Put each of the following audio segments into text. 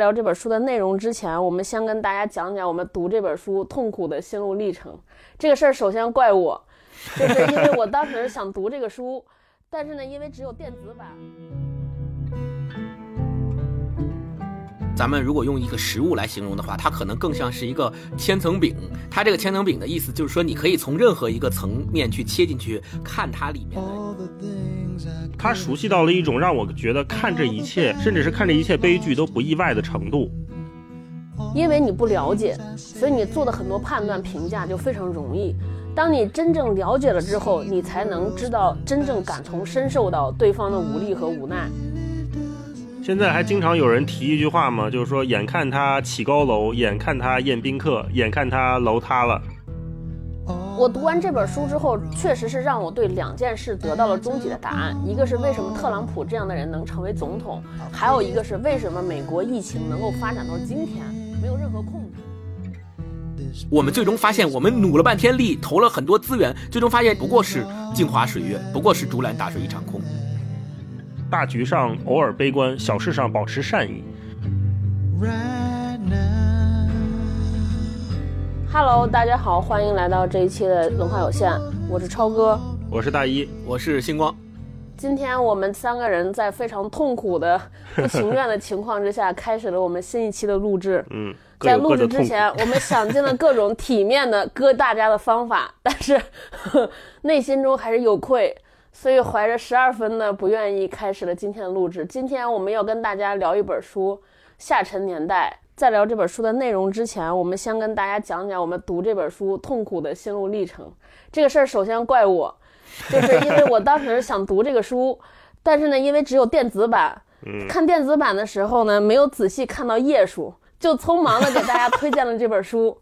聊这本书的内容之前，我们先跟大家讲讲我们读这本书痛苦的心路历程。这个事儿首先怪我，就是因为我当时想读这个书，但是呢，因为只有电子版。咱们如果用一个食物来形容的话，它可能更像是一个千层饼。它这个千层饼的意思就是说，你可以从任何一个层面去切进去看它里面的。他熟悉到了一种让我觉得看这一切，甚至是看这一切悲剧都不意外的程度。因为你不了解，所以你做的很多判断评价就非常容易。当你真正了解了之后，你才能知道真正感同身受到对方的无力和无奈。现在还经常有人提一句话吗？就是说，眼看他起高楼，眼看他宴宾客，眼看他楼塌了。我读完这本书之后，确实是让我对两件事得到了终极的答案。一个是为什么特朗普这样的人能成为总统，还有一个是为什么美国疫情能够发展到今天没有任何控制。我们最终发现，我们努了半天力，投了很多资源，最终发现不过是镜花水月，不过是竹篮打水一场空。大局上偶尔悲观，小事上保持善意。Hello，大家好，欢迎来到这一期的文化有限，我是超哥，我是大一，我是星光。今天我们三个人在非常痛苦的、不情愿的情况之下，开始了我们新一期的录制。嗯，在录制之前，我们想尽了各种体面的割大家的方法，但是内心中还是有愧，所以怀着十二分的不愿意，开始了今天的录制。今天我们要跟大家聊一本书《下沉年代》。在聊这本书的内容之前，我们先跟大家讲讲我们读这本书痛苦的心路历程。这个事儿首先怪我，就是因为我当时想读这个书，但是呢，因为只有电子版，看电子版的时候呢，没有仔细看到页数，就匆忙的给大家推荐了这本书，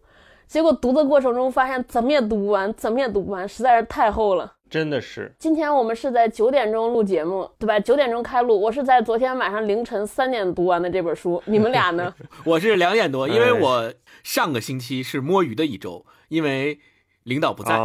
结果读的过程中发现怎么也读不完，怎么也读不完，实在是太厚了。真的是，今天我们是在九点钟录节目，对吧？九点钟开录，我是在昨天晚上凌晨三点读完的这本书。你们俩呢？我是两点多，因为我上个星期是摸鱼的一周，因为领导不在，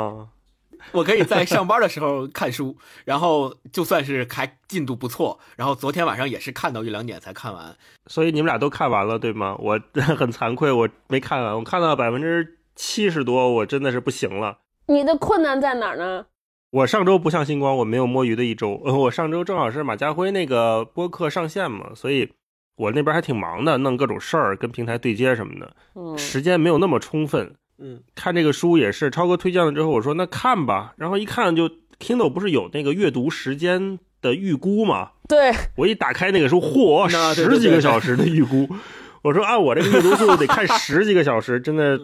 我可以在上班的时候看书，然后就算是还进度不错，然后昨天晚上也是看到一两点才看完。所以你们俩都看完了，对吗？我 很惭愧，我没看完，我看到百分之七十多，我真的是不行了。你的困难在哪儿呢？我上周不像星光，我没有摸鱼的一周。我上周正好是马家辉那个播客上线嘛，所以我那边还挺忙的，弄各种事儿，跟平台对接什么的，时间没有那么充分。嗯，看这个书也是超哥推荐了之后，我说那看吧。然后一看就 Kindle 不是有那个阅读时间的预估嘛？对，我一打开那个书，嚯，十几个小时的预估。我说按我这个阅读速度得看 十几个小时，真的。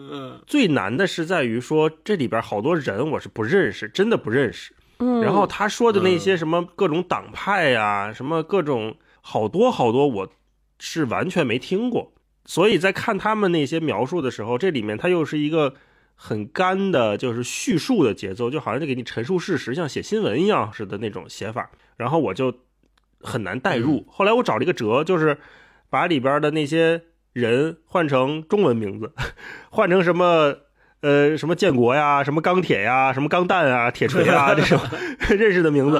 最难的是在于说这里边好多人我是不认识，真的不认识。嗯。然后他说的那些什么各种党派呀，什么各种好多好多，我是完全没听过。所以在看他们那些描述的时候，这里面他又是一个很干的，就是叙述的节奏，就好像就给你陈述事实，像写新闻一样似的那种写法。然后我就很难代入。后来我找了一个辙，就是把里边的那些。人换成中文名字，换成什么呃什么建国呀，什么钢铁呀，什么钢弹啊，铁锤啊 这种 认识的名字，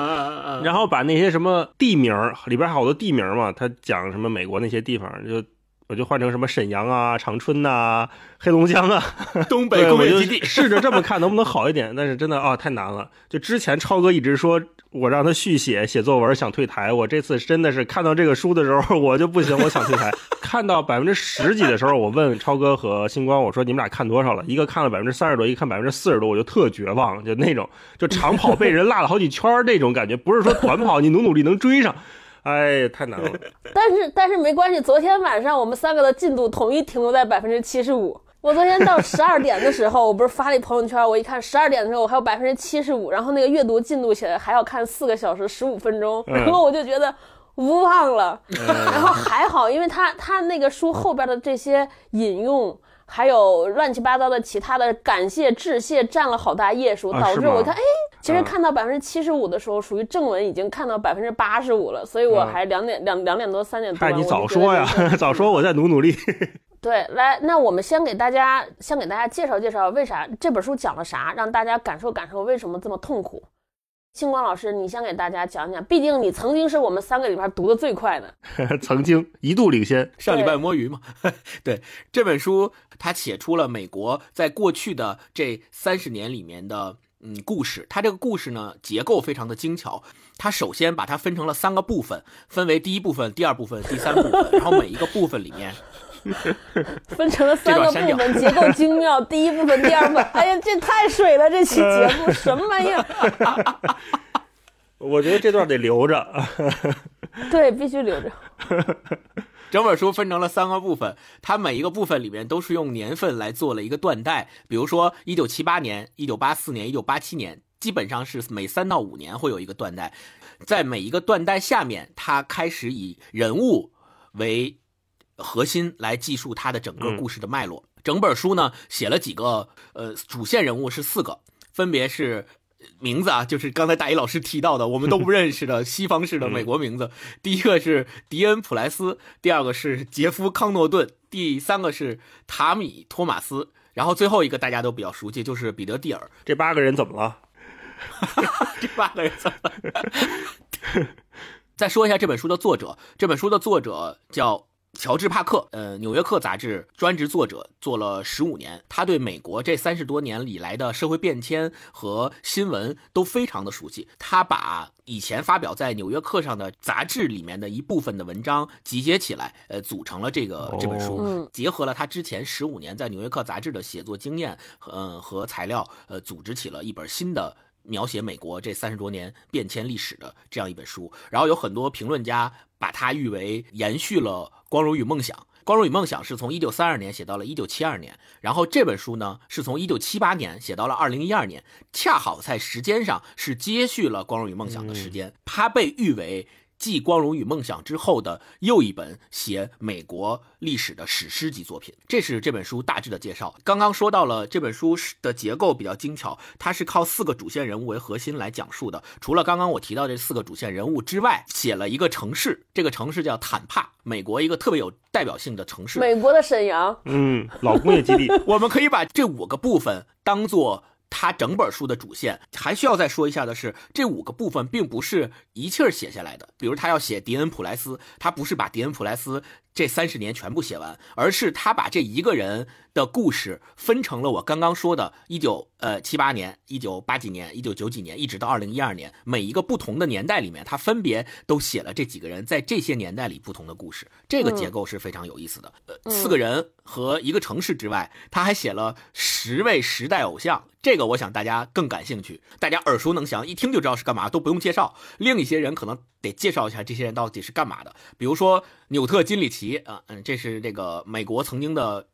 然后把那些什么地名里边好多地名嘛，他讲什么美国那些地方，就我就换成什么沈阳啊、长春呐、黑龙江啊、东北工业基地，试着这么看能不能好一点，但是真的啊太难了。就之前超哥一直说。我让他续写写作文，想退台。我这次真的是看到这个书的时候，我就不行，我想退台。看到百分之十几的时候，我问超哥和星光，我说你们俩看多少了？一个看了百分之三十多，一个看百分之四十多，我就特绝望，就那种就长跑被人落了好几圈那种感觉，不是说短跑你努努力能追上，哎，太难了。但是但是没关系，昨天晚上我们三个的进度统一停留在百分之七十五。我昨天到十二点的时候，我不是发了一朋友圈，我一看十二点的时候我还有百分之七十五，然后那个阅读进度写的还要看四个小时十五分钟，然后我就觉得无望了。然后还好，因为他他那个书后边的这些引用，还有乱七八糟的其他的感谢致谢占了好大页数，导致我看哎，其实看到百分之七十五的时候，属于正文已经看到百分之八十五了，所以我还两点两两点多三点多。嗨，你早说呀，早说我再努努力。对，来，那我们先给大家先给大家介绍介绍为啥这本书讲了啥，让大家感受感受为什么这么痛苦。星光老师，你先给大家讲讲，毕竟你曾经是我们三个里边读的最快的，曾经一度领先。上礼拜摸鱼嘛，对这本书，它写出了美国在过去的这三十年里面的嗯故事。它这个故事呢，结构非常的精巧。它首先把它分成了三个部分，分为第一部分、第二部分、第三部分，然后每一个部分里面。分成了三个部分，结构精妙。第一部分，第二部分。哎呀，这太水了！这期节目什么玩意儿？我觉得这段得留着。对，必须留着。整本书分成了三个部分，它每一个部分里面都是用年份来做了一个断代。比如说，一九七八年、一九八四年、一九八七年，基本上是每三到五年会有一个断代。在每一个断代下面，它开始以人物为。核心来记述他的整个故事的脉络。整本书呢写了几个呃主线人物是四个，分别是名字啊，就是刚才大一老师提到的我们都不认识的 西方式的美国名字。第一个是迪恩普莱斯，第二个是杰夫康诺顿，第三个是塔米托马斯，然后最后一个大家都比较熟悉，就是彼得蒂尔。这八个人怎么了？这八个人怎么了？再说一下这本书的作者，这本书的作者叫。乔治·帕克，呃，《纽约客》杂志专职作者，做了十五年。他对美国这三十多年以来的社会变迁和新闻都非常的熟悉。他把以前发表在《纽约客》上的杂志里面的一部分的文章集结起来，呃，组成了这个这本书。结合了他之前十五年在《纽约客》杂志的写作经验，呃，和材料，呃，组织起了一本新的。描写美国这三十多年变迁历史的这样一本书，然后有很多评论家把它誉为延续了《光荣与梦想》。《光荣与梦想》是从一九三二年写到了一九七二年，然后这本书呢是从一九七八年写到了二零一二年，恰好在时间上是接续了《光荣与梦想》的时间。它被誉为。继《光荣与梦想》之后的又一本写美国历史的史诗级作品，这是这本书大致的介绍。刚刚说到了这本书的结构比较精巧，它是靠四个主线人物为核心来讲述的。除了刚刚我提到这四个主线人物之外，写了一个城市，这个城市叫坦帕，美国一个特别有代表性的城市。美国的沈阳，嗯，老工业基地。我们可以把这五个部分当做。他整本书的主线还需要再说一下的是，这五个部分并不是一气儿写下来的。比如他要写迪恩普莱斯，他不是把迪恩普莱斯。这三十年全部写完，而是他把这一个人的故事分成了我刚刚说的，一九呃七八年、一九八几年、一九九几年，一直到二零一二年，每一个不同的年代里面，他分别都写了这几个人在这些年代里不同的故事。这个结构是非常有意思的。呃，四个人和一个城市之外，他还写了十位时代偶像。这个我想大家更感兴趣，大家耳熟能详，一听就知道是干嘛，都不用介绍。另一些人可能。得介绍一下这些人到底是干嘛的。比如说纽特金里奇啊，嗯，这是这个美国曾经的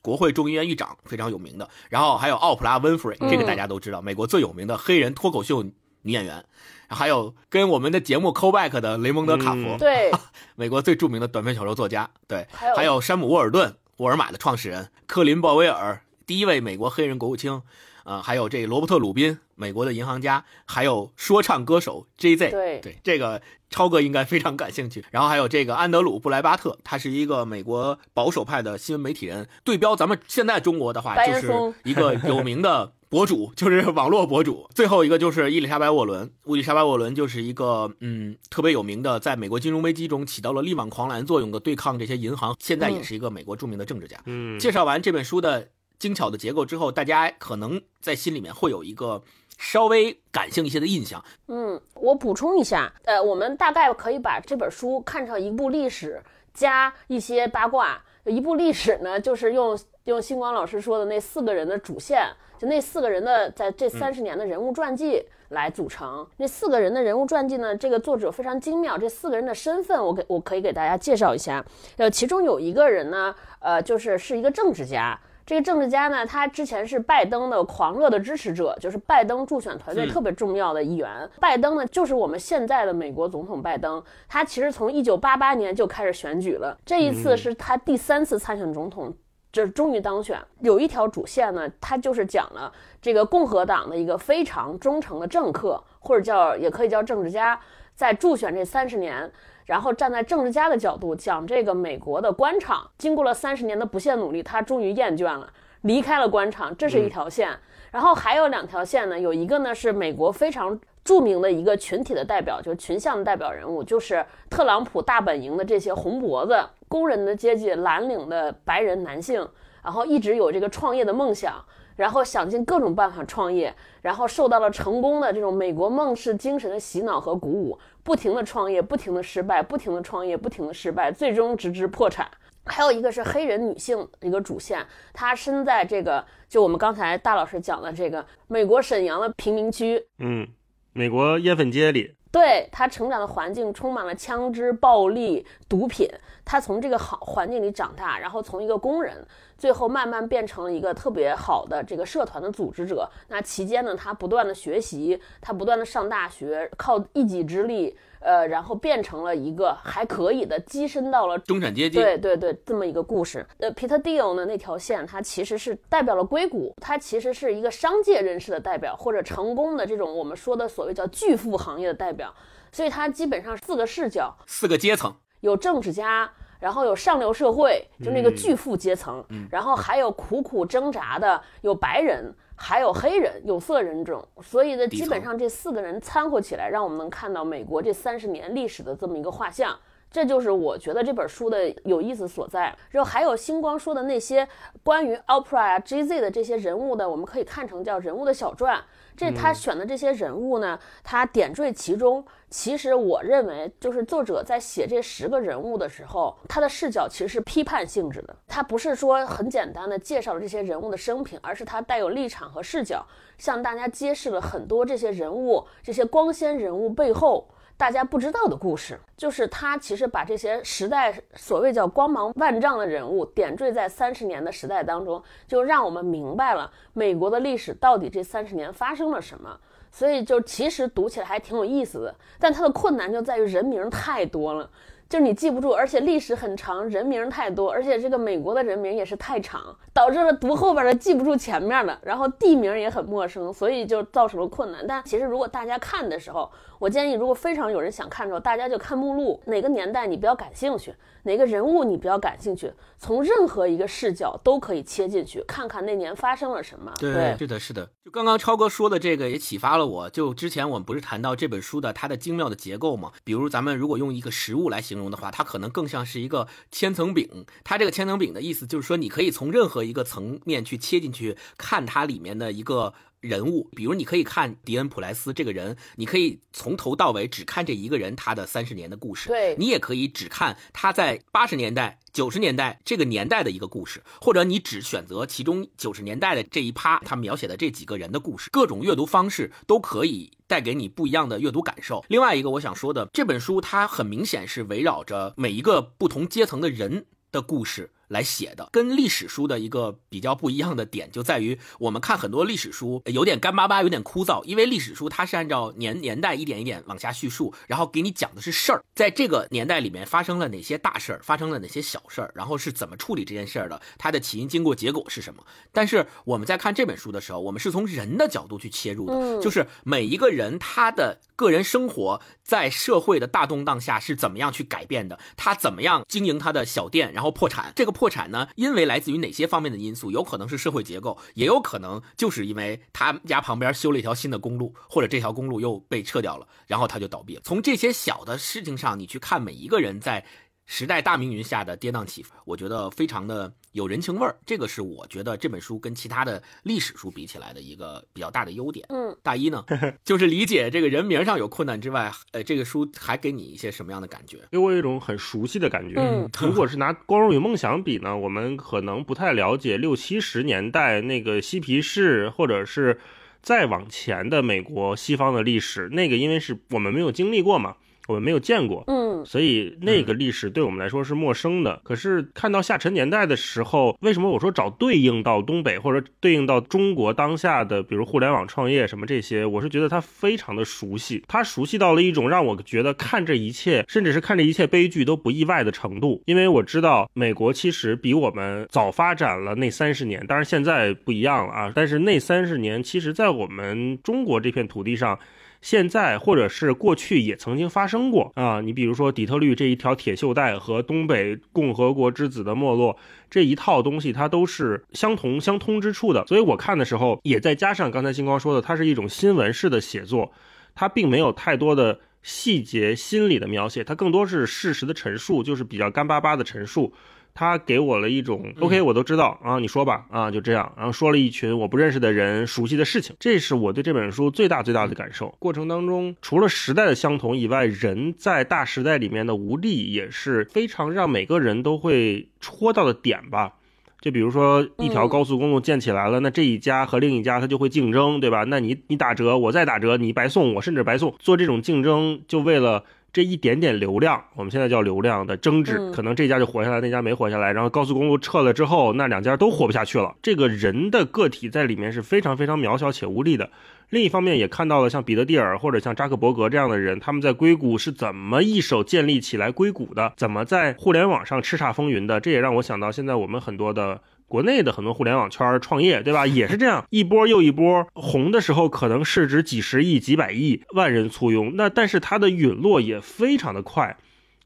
国会众议院议长，非常有名的。然后还有奥普拉温弗瑞，这个大家都知道，美国最有名的黑人脱口秀女演员。还有跟我们的节目 call back 的雷蒙德卡佛，对，美国最著名的短篇小说作家。对，还有还有山姆沃尔顿，沃尔玛的创始人，克林鲍威尔，第一位美国黑人国务卿。啊，还有这罗伯特·鲁宾，美国的银行家，还有说唱歌手 J.Z。对对，这个超哥应该非常感兴趣。然后还有这个安德鲁·布莱巴特，他是一个美国保守派的新闻媒体人。对标咱们现在中国的话，就是一个有名的博主，就是网络博主。最后一个就是伊丽莎白·沃伦，伊丽莎白·沃伦就是一个嗯特别有名的，在美国金融危机中起到了力挽狂澜作用的对抗这些银行，现在也是一个美国著名的政治家。嗯，介绍完这本书的。精巧的结构之后，大家可能在心里面会有一个稍微感性一些的印象。嗯，我补充一下，呃，我们大概可以把这本书看成一部历史加一些八卦。一部历史呢，就是用用星光老师说的那四个人的主线，就那四个人的在这三十年的人物传记来组成。那四个人的人物传记呢，这个作者非常精妙。这四个人的身份，我给我可以给大家介绍一下。呃，其中有一个人呢，呃，就是是一个政治家。这个政治家呢，他之前是拜登的狂热的支持者，就是拜登助选团队特别重要的一员。拜登呢，就是我们现在的美国总统拜登。他其实从一九八八年就开始选举了，这一次是他第三次参选总统，就是终于当选。有一条主线呢，他就是讲了这个共和党的一个非常忠诚的政客，或者叫也可以叫政治家，在助选这三十年。然后站在政治家的角度讲这个美国的官场，经过了三十年的不懈努力，他终于厌倦了，离开了官场，这是一条线。然后还有两条线呢，有一个呢是美国非常著名的一个群体的代表，就是群像的代表人物，就是特朗普大本营的这些红脖子工人的阶级、蓝领的白人男性，然后一直有这个创业的梦想，然后想尽各种办法创业，然后受到了成功的这种美国梦式精神的洗脑和鼓舞，不停的创业，不停的失败，不停的创业，不停的失败，最终直至破产。还有一个是黑人女性一个主线，她身在这个就我们刚才大老师讲的这个美国沈阳的贫民区，嗯。美国烟粉街里，对她成长的环境充满了枪支、暴力、毒品。他从这个好环境里长大，然后从一个工人，最后慢慢变成了一个特别好的这个社团的组织者。那期间呢，他不断的学习，他不断的上大学，靠一己之力。呃，然后变成了一个还可以的，跻身到了中产阶级。对对对，这么一个故事。呃，Peter Deal 呢那条线，它其实是代表了硅谷，它其实是一个商界人士的代表，或者成功的这种我们说的所谓叫巨富行业的代表。所以它基本上四个视角，四个阶层，有政治家，然后有上流社会，就那个巨富阶层，然后还有苦苦挣扎的，有白人。还有黑人有色人种，所以呢，基本上这四个人掺和起来，让我们能看到美国这三十年历史的这么一个画像。这就是我觉得这本书的有意思所在。然后还有星光说的那些关于 Oprah 啊、GZ 的这些人物的，我们可以看成叫人物的小传。这他选的这些人物呢，他点缀其中。其实我认为，就是作者在写这十个人物的时候，他的视角其实是批判性质的。他不是说很简单的介绍了这些人物的生平，而是他带有立场和视角，向大家揭示了很多这些人物、这些光鲜人物背后。大家不知道的故事，就是他其实把这些时代所谓叫光芒万丈的人物点缀在三十年的时代当中，就让我们明白了美国的历史到底这三十年发生了什么。所以就其实读起来还挺有意思的，但它的困难就在于人名太多了。就是你记不住，而且历史很长，人名太多，而且这个美国的人名也是太长，导致了读后边的记不住前面的，然后地名也很陌生，所以就造成了困难。但其实如果大家看的时候，我建议，如果非常有人想看的时候，大家就看目录，哪个年代你比较感兴趣，哪个人物你比较感兴趣，从任何一个视角都可以切进去，看看那年发生了什么。对，是的，是的。就刚刚超哥说的这个也启发了我。就之前我们不是谈到这本书的它的精妙的结构吗？比如咱们如果用一个食物来形容的话，它可能更像是一个千层饼。它这个千层饼的意思就是说，你可以从任何一个层面去切进去看它里面的一个。人物，比如你可以看迪恩普莱斯这个人，你可以从头到尾只看这一个人他的三十年的故事。对，你也可以只看他在八十年代、九十年代这个年代的一个故事，或者你只选择其中九十年代的这一趴他描写的这几个人的故事。各种阅读方式都可以带给你不一样的阅读感受。另外一个我想说的，这本书它很明显是围绕着每一个不同阶层的人的故事。来写的，跟历史书的一个比较不一样的点就在于，我们看很多历史书有点干巴巴，有点枯燥，因为历史书它是按照年年代一点一点往下叙述，然后给你讲的是事儿，在这个年代里面发生了哪些大事儿，发生了哪些小事儿，然后是怎么处理这件事儿的，它的起因、经过、结果是什么。但是我们在看这本书的时候，我们是从人的角度去切入的，就是每一个人他的个人生活在社会的大动荡下是怎么样去改变的，他怎么样经营他的小店，然后破产，这个。破破产呢？因为来自于哪些方面的因素？有可能是社会结构，也有可能就是因为他家旁边修了一条新的公路，或者这条公路又被撤掉了，然后他就倒闭了。从这些小的事情上，你去看每一个人在。时代大命运下的跌宕起伏，我觉得非常的有人情味儿。这个是我觉得这本书跟其他的历史书比起来的一个比较大的优点。嗯，大一呢，就是理解这个人名上有困难之外，呃，这个书还给你一些什么样的感觉？给我一种很熟悉的感觉。嗯，如果是拿《光荣与梦想》比呢，我们可能不太了解六七十年代那个嬉皮士，或者是再往前的美国西方的历史。那个因为是我们没有经历过嘛。我们没有见过，嗯，所以那个历史对我们来说是陌生的。可是看到下沉年代的时候，为什么我说找对应到东北或者对应到中国当下的，比如互联网创业什么这些，我是觉得他非常的熟悉，他熟悉到了一种让我觉得看这一切，甚至是看这一切悲剧都不意外的程度。因为我知道美国其实比我们早发展了那三十年，当然现在不一样了啊。但是那三十年，其实在我们中国这片土地上。现在或者是过去也曾经发生过啊，你比如说底特律这一条铁锈带和东北共和国之子的没落这一套东西，它都是相同相通之处的。所以我看的时候，也再加上刚才星光说的，它是一种新闻式的写作。它并没有太多的细节、心理的描写，它更多是事实的陈述，就是比较干巴巴的陈述。他给我了一种 OK，我都知道啊，你说吧啊，就这样，然后说了一群我不认识的人熟悉的事情，这是我对这本书最大最大的感受。过程当中，除了时代的相同以外，人在大时代里面的无力也是非常让每个人都会戳到的点吧。就比如说一条高速公路建起来了，那这一家和另一家他就会竞争，对吧？那你你打折，我再打折，你白送，我甚至白送，做这种竞争就为了。这一点点流量，我们现在叫流量的争执，可能这家就活下来，那家没活下来。然后高速公路撤了之后，那两家都活不下去了。这个人的个体在里面是非常非常渺小且无力的。另一方面，也看到了像彼得蒂尔或者像扎克伯格这样的人，他们在硅谷是怎么一手建立起来硅谷的，怎么在互联网上叱咤风云的。这也让我想到现在我们很多的。国内的很多互联网圈创业，对吧？也是这样，一波又一波红的时候，可能市值几十亿、几百亿，万人簇拥。那但是它的陨落也非常的快，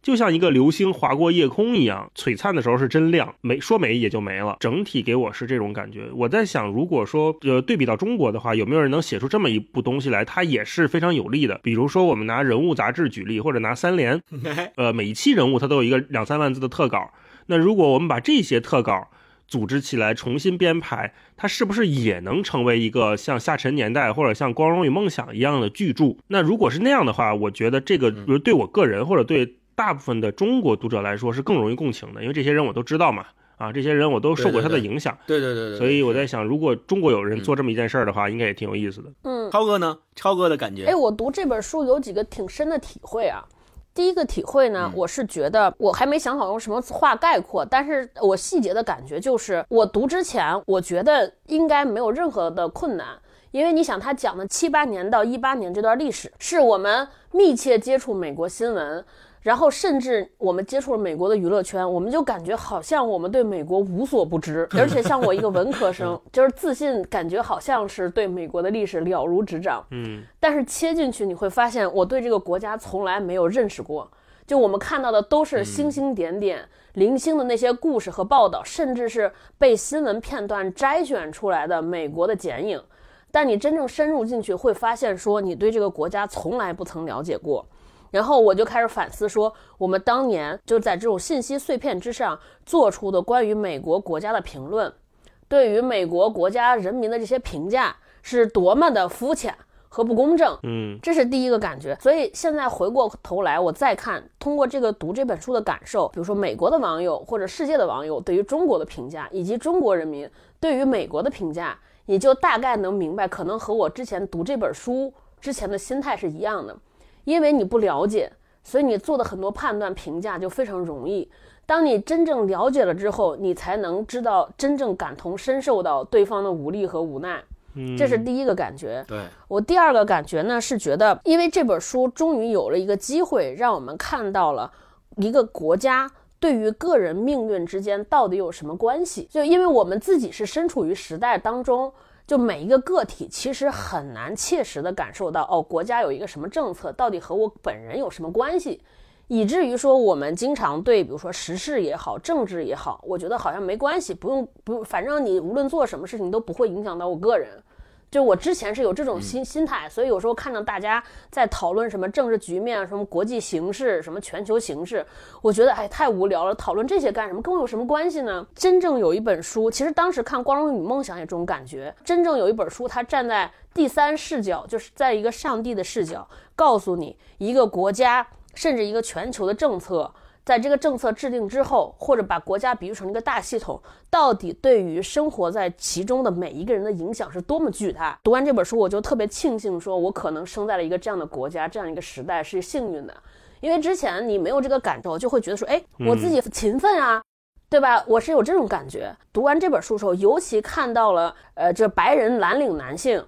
就像一个流星划过夜空一样，璀璨的时候是真亮，没说没也就没了。整体给我是这种感觉。我在想，如果说呃对比到中国的话，有没有人能写出这么一部东西来？它也是非常有利的。比如说我们拿人物杂志举例，或者拿三联，呃，每一期人物它都有一个两三万字的特稿。那如果我们把这些特稿，组织起来重新编排，它是不是也能成为一个像《下沉年代》或者像《光荣与梦想》一样的巨著？那如果是那样的话，我觉得这个对我个人或者对大部分的中国读者来说是更容易共情的，因为这些人我都知道嘛，啊，这些人我都受过他的影响。对对对对。所以我在想，如果中国有人做这么一件事儿的话，应该也挺有意思的。嗯，超哥呢？超哥的感觉？哎，我读这本书有几个挺深的体会啊。第一个体会呢，我是觉得我还没想好用什么话概括，但是我细节的感觉就是，我读之前，我觉得应该没有任何的困难，因为你想，他讲的七八年到一八年这段历史，是我们密切接触美国新闻。然后甚至我们接触了美国的娱乐圈，我们就感觉好像我们对美国无所不知，而且像我一个文科生，就是自信，感觉好像是对美国的历史了如指掌。嗯，但是切进去你会发现，我对这个国家从来没有认识过。就我们看到的都是星星点点、零星的那些故事和报道，甚至是被新闻片段摘选出来的美国的剪影。但你真正深入进去，会发现说你对这个国家从来不曾了解过。然后我就开始反思，说我们当年就在这种信息碎片之上做出的关于美国国家的评论，对于美国国家人民的这些评价是多么的肤浅和不公正。嗯，这是第一个感觉。所以现在回过头来，我再看通过这个读这本书的感受，比如说美国的网友或者世界的网友对于中国的评价，以及中国人民对于美国的评价，你就大概能明白，可能和我之前读这本书之前的心态是一样的。因为你不了解，所以你做的很多判断评价就非常容易。当你真正了解了之后，你才能知道真正感同身受到对方的无力和无奈。这是第一个感觉。对我第二个感觉呢，是觉得因为这本书终于有了一个机会，让我们看到了一个国家对于个人命运之间到底有什么关系。就因为我们自己是身处于时代当中。就每一个个体其实很难切实的感受到，哦，国家有一个什么政策，到底和我本人有什么关系，以至于说我们经常对，比如说时事也好，政治也好，我觉得好像没关系，不用不，反正你无论做什么事情都不会影响到我个人。就我之前是有这种心心态，所以有时候看到大家在讨论什么政治局面、什么国际形势、什么全球形势，我觉得哎太无聊了，讨论这些干什么？跟我有什么关系呢？真正有一本书，其实当时看《光荣与梦想》也这种感觉。真正有一本书，它站在第三视角，就是在一个上帝的视角，告诉你一个国家甚至一个全球的政策。在这个政策制定之后，或者把国家比喻成一个大系统，到底对于生活在其中的每一个人的影响是多么巨大？读完这本书，我就特别庆幸，说我可能生在了一个这样的国家，这样一个时代是幸运的。因为之前你没有这个感受，就会觉得说，哎，我自己勤奋啊，对吧？我是有这种感觉。读完这本书的时候，尤其看到了，呃，这白人蓝领男性，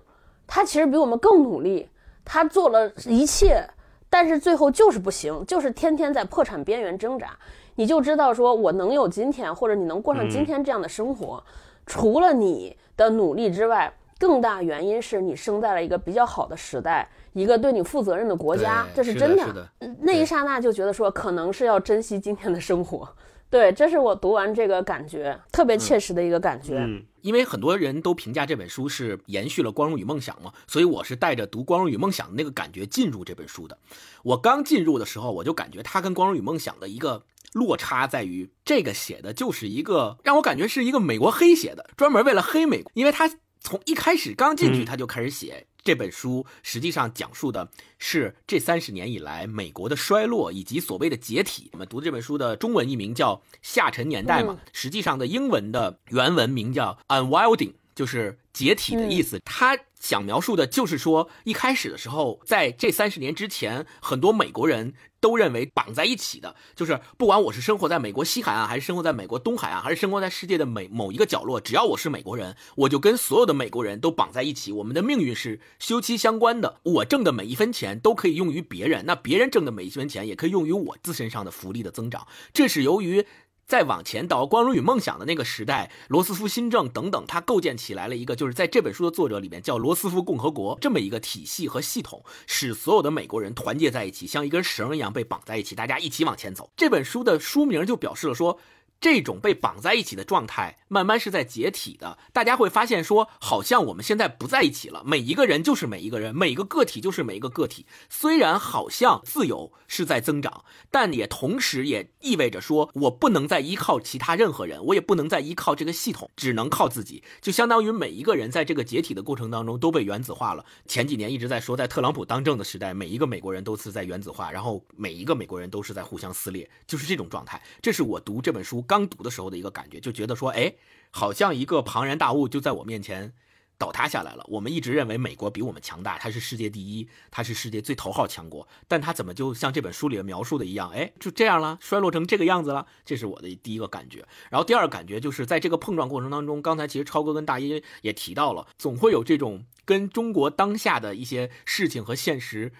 他其实比我们更努力，他做了一切。但是最后就是不行，就是天天在破产边缘挣扎。你就知道说，我能有今天，或者你能过上今天这样的生活，除了你的努力之外，更大原因是你生在了一个比较好的时代，一个对你负责任的国家，这是真的。那一刹那就觉得说，可能是要珍惜今天的生活。对，这是我读完这个感觉特别切实的一个感觉。嗯，因为很多人都评价这本书是延续了《光荣与梦想》嘛，所以我是带着读《光荣与梦想》的那个感觉进入这本书的。我刚进入的时候，我就感觉它跟《光荣与梦想》的一个落差在于，这个写的就是一个让我感觉是一个美国黑写的，专门为了黑美国，因为他从一开始刚进去他就开始写。这本书实际上讲述的是这三十年以来美国的衰落以及所谓的解体。我们读这本书的中文译名叫《下沉年代》嘛，实际上的英文的原文名叫《Unwinding》，就是解体的意思。它想描述的就是说，一开始的时候，在这三十年之前，很多美国人。都认为绑在一起的，就是不管我是生活在美国西海岸，还是生活在美国东海岸，还是生活在世界的每某一个角落，只要我是美国人，我就跟所有的美国人都绑在一起，我们的命运是休戚相关的。我挣的每一分钱都可以用于别人，那别人挣的每一分钱也可以用于我自身上的福利的增长。这是由于。再往前到《光荣与梦想》的那个时代，罗斯福新政等等，他构建起来了一个，就是在这本书的作者里面叫罗斯福共和国这么一个体系和系统，使所有的美国人团结在一起，像一根绳一样被绑在一起，大家一起往前走。这本书的书名就表示了说。这种被绑在一起的状态，慢慢是在解体的。大家会发现，说好像我们现在不在一起了。每一个人就是每一个人，每一个个体就是每一个个体。虽然好像自由是在增长，但也同时也意味着说，我不能再依靠其他任何人，我也不能再依靠这个系统，只能靠自己。就相当于每一个人在这个解体的过程当中都被原子化了。前几年一直在说，在特朗普当政的时代，每一个美国人都是在原子化，然后每一个美国人都是在互相撕裂，就是这种状态。这是我读这本书。刚读的时候的一个感觉，就觉得说，哎，好像一个庞然大物就在我面前倒塌下来了。我们一直认为美国比我们强大，它是世界第一，它是世界最头号强国，但它怎么就像这本书里描述的一样，哎，就这样了，衰落成这个样子了？这是我的第一个感觉。然后第二个感觉就是在这个碰撞过程当中，刚才其实超哥跟大一也提到了，总会有这种跟中国当下的一些事情和现实。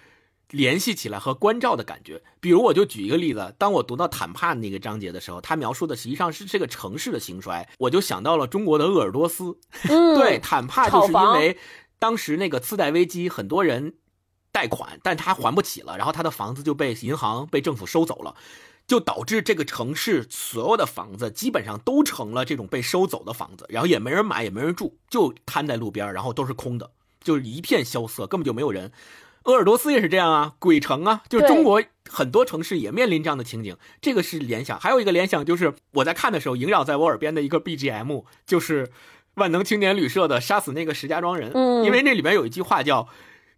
联系起来和关照的感觉，比如我就举一个例子，当我读到坦帕那个章节的时候，他描述的实际上是这个城市的兴衰，我就想到了中国的鄂尔多斯。对，坦帕就是因为当时那个次贷危机，很多人贷款，但他还不起了，然后他的房子就被银行被政府收走了，就导致这个城市所有的房子基本上都成了这种被收走的房子，然后也没人买，也没人住，就摊在路边，然后都是空的，就是一片萧瑟，根本就没有人。鄂尔多斯也是这样啊，鬼城啊，就是中国很多城市也面临这样的情景。这个是联想，还有一个联想就是我在看的时候，萦绕在我耳边的一个 BGM 就是万能青年旅社的《杀死那个石家庄人》，嗯，因为那里面有一句话叫。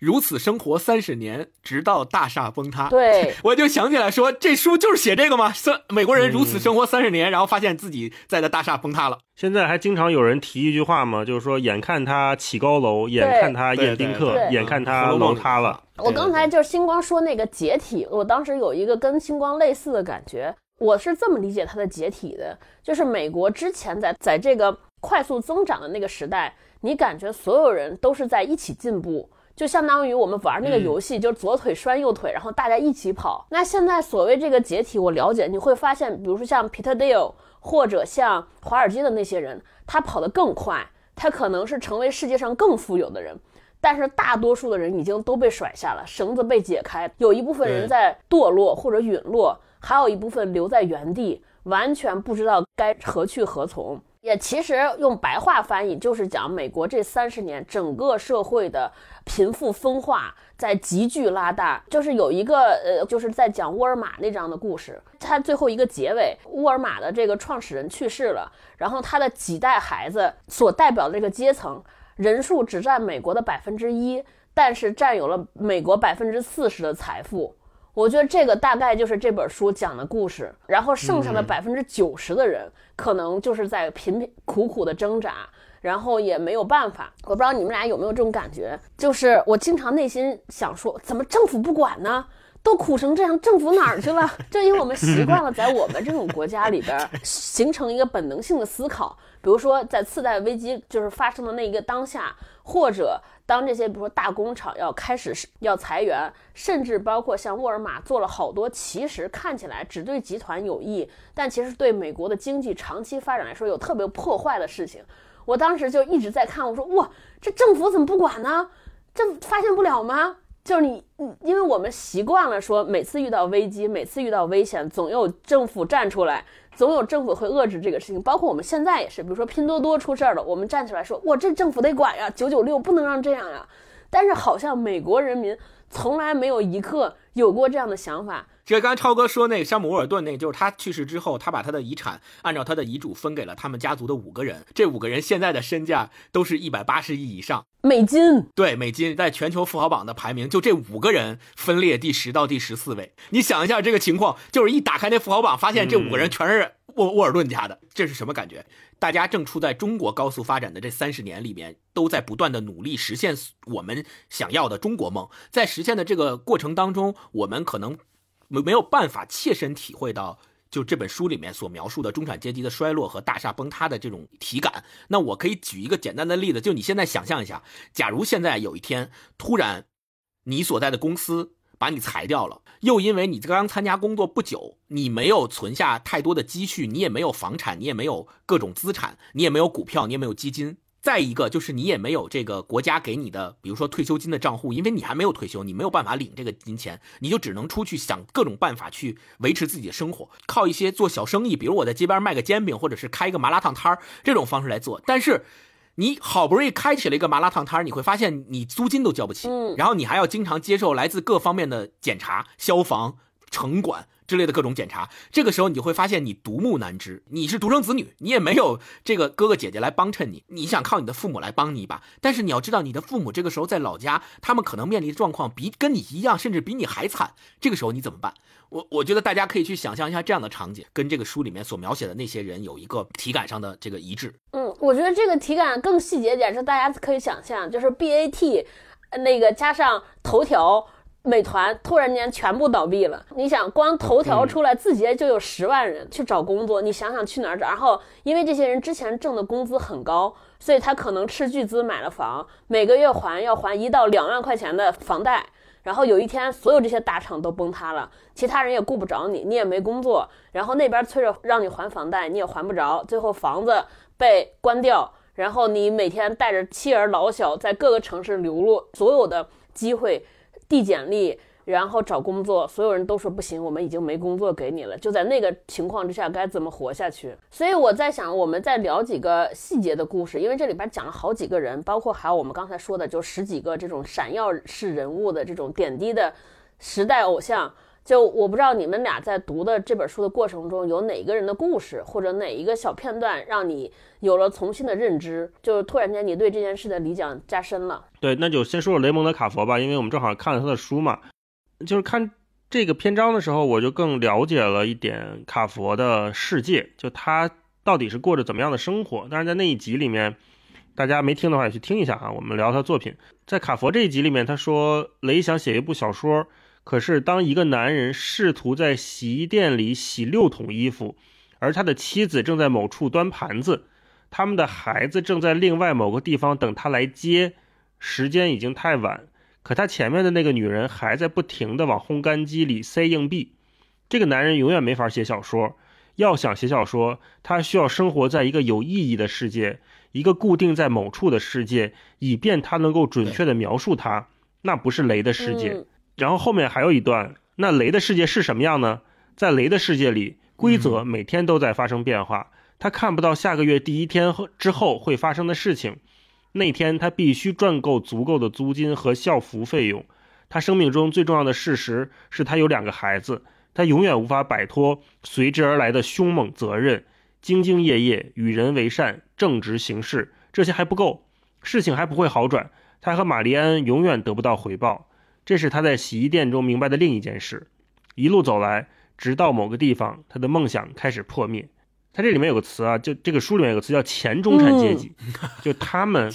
如此生活三十年，直到大厦崩塌。对，我就想起来说，这书就是写这个吗？三美国人如此生活三十年，然后发现自己在的大厦崩塌了。现在还经常有人提一句话嘛，就是说，眼看他起高楼，眼看他宴宾客，眼看他楼塌了。我刚才就是星光说那个解体，我当时有一个跟星光类似的感觉。我是这么理解它的解体的，就是美国之前在在这个快速增长的那个时代，你感觉所有人都是在一起进步。就相当于我们玩那个游戏，就是左腿拴右腿，然后大家一起跑。那现在所谓这个解体，我了解，你会发现，比如说像 Peter Thiel 或者像华尔街的那些人，他跑得更快，他可能是成为世界上更富有的人。但是大多数的人已经都被甩下了，绳子被解开，有一部分人在堕落或者陨落，还有一部分留在原地，完全不知道该何去何从。也其实用白话翻译就是讲美国这三十年整个社会的贫富分化在急剧拉大，就是有一个呃，就是在讲沃尔玛那张的故事。它最后一个结尾，沃尔玛的这个创始人去世了，然后他的几代孩子所代表的这个阶层人数只占美国的百分之一，但是占有了美国百分之四十的财富。我觉得这个大概就是这本书讲的故事，然后剩下的百分之九十的人可能就是在贫贫苦苦的挣扎，然后也没有办法。我不知道你们俩有没有这种感觉，就是我经常内心想说，怎么政府不管呢？都苦成这样，政府哪儿去了？正因为我们习惯了在我们这种国家里边形成一个本能性的思考，比如说在次贷危机就是发生的那一个当下，或者。当这些比如说大工厂要开始要裁员，甚至包括像沃尔玛做了好多其实看起来只对集团有益，但其实对美国的经济长期发展来说有特别破坏的事情。我当时就一直在看，我说哇，这政府怎么不管呢？这发现不了吗？就是你，因为我们习惯了说每次遇到危机，每次遇到危险，总有政府站出来。总有政府会遏制这个事情。包括我们现在也是，比如说拼多多出事儿了，我们站起来说，我，这政府得管呀，九九六不能让这样呀。但是好像美国人民从来没有一刻有过这样的想法。这刚才超哥说那个山姆沃尔顿，那个就是他去世之后，他把他的遗产按照他的遗嘱分给了他们家族的五个人。这五个人现在的身价都是一百八十亿以上美金。对，美金在全球富豪榜的排名，就这五个人分列第十到第十四位。你想一下这个情况，就是一打开那富豪榜，发现这五个人全是沃沃尔顿家的，这是什么感觉？大家正处在中国高速发展的这三十年里面，都在不断的努力实现我们想要的中国梦。在实现的这个过程当中，我们可能。没没有办法切身体会到，就这本书里面所描述的中产阶级的衰落和大厦崩塌的这种体感。那我可以举一个简单的例子，就你现在想象一下，假如现在有一天突然，你所在的公司把你裁掉了，又因为你刚参加工作不久，你没有存下太多的积蓄，你也没有房产，你也没有各种资产，你也没有股票，你也没有基金。再一个就是你也没有这个国家给你的，比如说退休金的账户，因为你还没有退休，你没有办法领这个金钱，你就只能出去想各种办法去维持自己的生活，靠一些做小生意，比如我在街边卖个煎饼，或者是开一个麻辣烫摊儿这种方式来做。但是，你好不容易开起了一个麻辣烫摊儿，你会发现你租金都交不起，然后你还要经常接受来自各方面的检查，消防、城管。之类的各种检查，这个时候你就会发现你独木难支，你是独生子女，你也没有这个哥哥姐姐来帮衬你，你想靠你的父母来帮你一把，但是你要知道，你的父母这个时候在老家，他们可能面临的状况比跟你一样，甚至比你还惨，这个时候你怎么办？我我觉得大家可以去想象一下这样的场景，跟这个书里面所描写的那些人有一个体感上的这个一致。嗯，我觉得这个体感更细节点是大家可以想象，就是 BAT，那个加上头条。美团突然间全部倒闭了，你想光头条出来字节就有十万人去找工作，你想想去哪儿找？然后因为这些人之前挣的工资很高，所以他可能斥巨资买了房，每个月还要还一到两万块钱的房贷。然后有一天所有这些大厂都崩塌了，其他人也顾不着你，你也没工作，然后那边催着让你还房贷，你也还不着，最后房子被关掉，然后你每天带着妻儿老小在各个城市流落，所有的机会。递简历，然后找工作，所有人都说不行，我们已经没工作给你了。就在那个情况之下，该怎么活下去？所以我在想，我们再聊几个细节的故事，因为这里边讲了好几个人，包括还有我们刚才说的，就十几个这种闪耀式人物的这种点滴的时代偶像。就我不知道你们俩在读的这本书的过程中，有哪个人的故事，或者哪一个小片段，让你有了重新的认知，就是突然间你对这件事的理解加深了。对，那就先说说雷蒙德·卡佛吧，因为我们正好看了他的书嘛。就是看这个篇章的时候，我就更了解了一点卡佛的世界，就他到底是过着怎么样的生活。但是在那一集里面，大家没听的话也去听一下啊。我们聊他作品，在卡佛这一集里面，他说雷想写一部小说。可是，当一个男人试图在洗衣店里洗六桶衣服，而他的妻子正在某处端盘子，他们的孩子正在另外某个地方等他来接，时间已经太晚，可他前面的那个女人还在不停地往烘干机里塞硬币。这个男人永远没法写小说。要想写小说，他需要生活在一个有意义的世界，一个固定在某处的世界，以便他能够准确地描述它。那不是雷的世界。然后后面还有一段，那雷的世界是什么样呢？在雷的世界里，规则每天都在发生变化。他看不到下个月第一天之后会发生的事情。那天他必须赚够足够的租金和校服费用。他生命中最重要的事实是他有两个孩子。他永远无法摆脱随之而来的凶猛责任。兢兢业业，与人为善，正直行事，这些还不够，事情还不会好转。他和玛丽安永远得不到回报。这是他在洗衣店中明白的另一件事。一路走来，直到某个地方，他的梦想开始破灭。他这里面有个词啊，就这个书里面有个词叫“前中产阶级”，就他们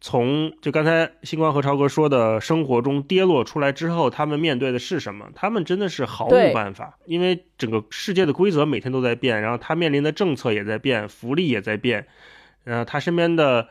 从就刚才星光和超哥说的生活中跌落出来之后，他们面对的是什么？他们真的是毫无办法，因为整个世界的规则每天都在变，然后他面临的政策也在变，福利也在变，然后他身边的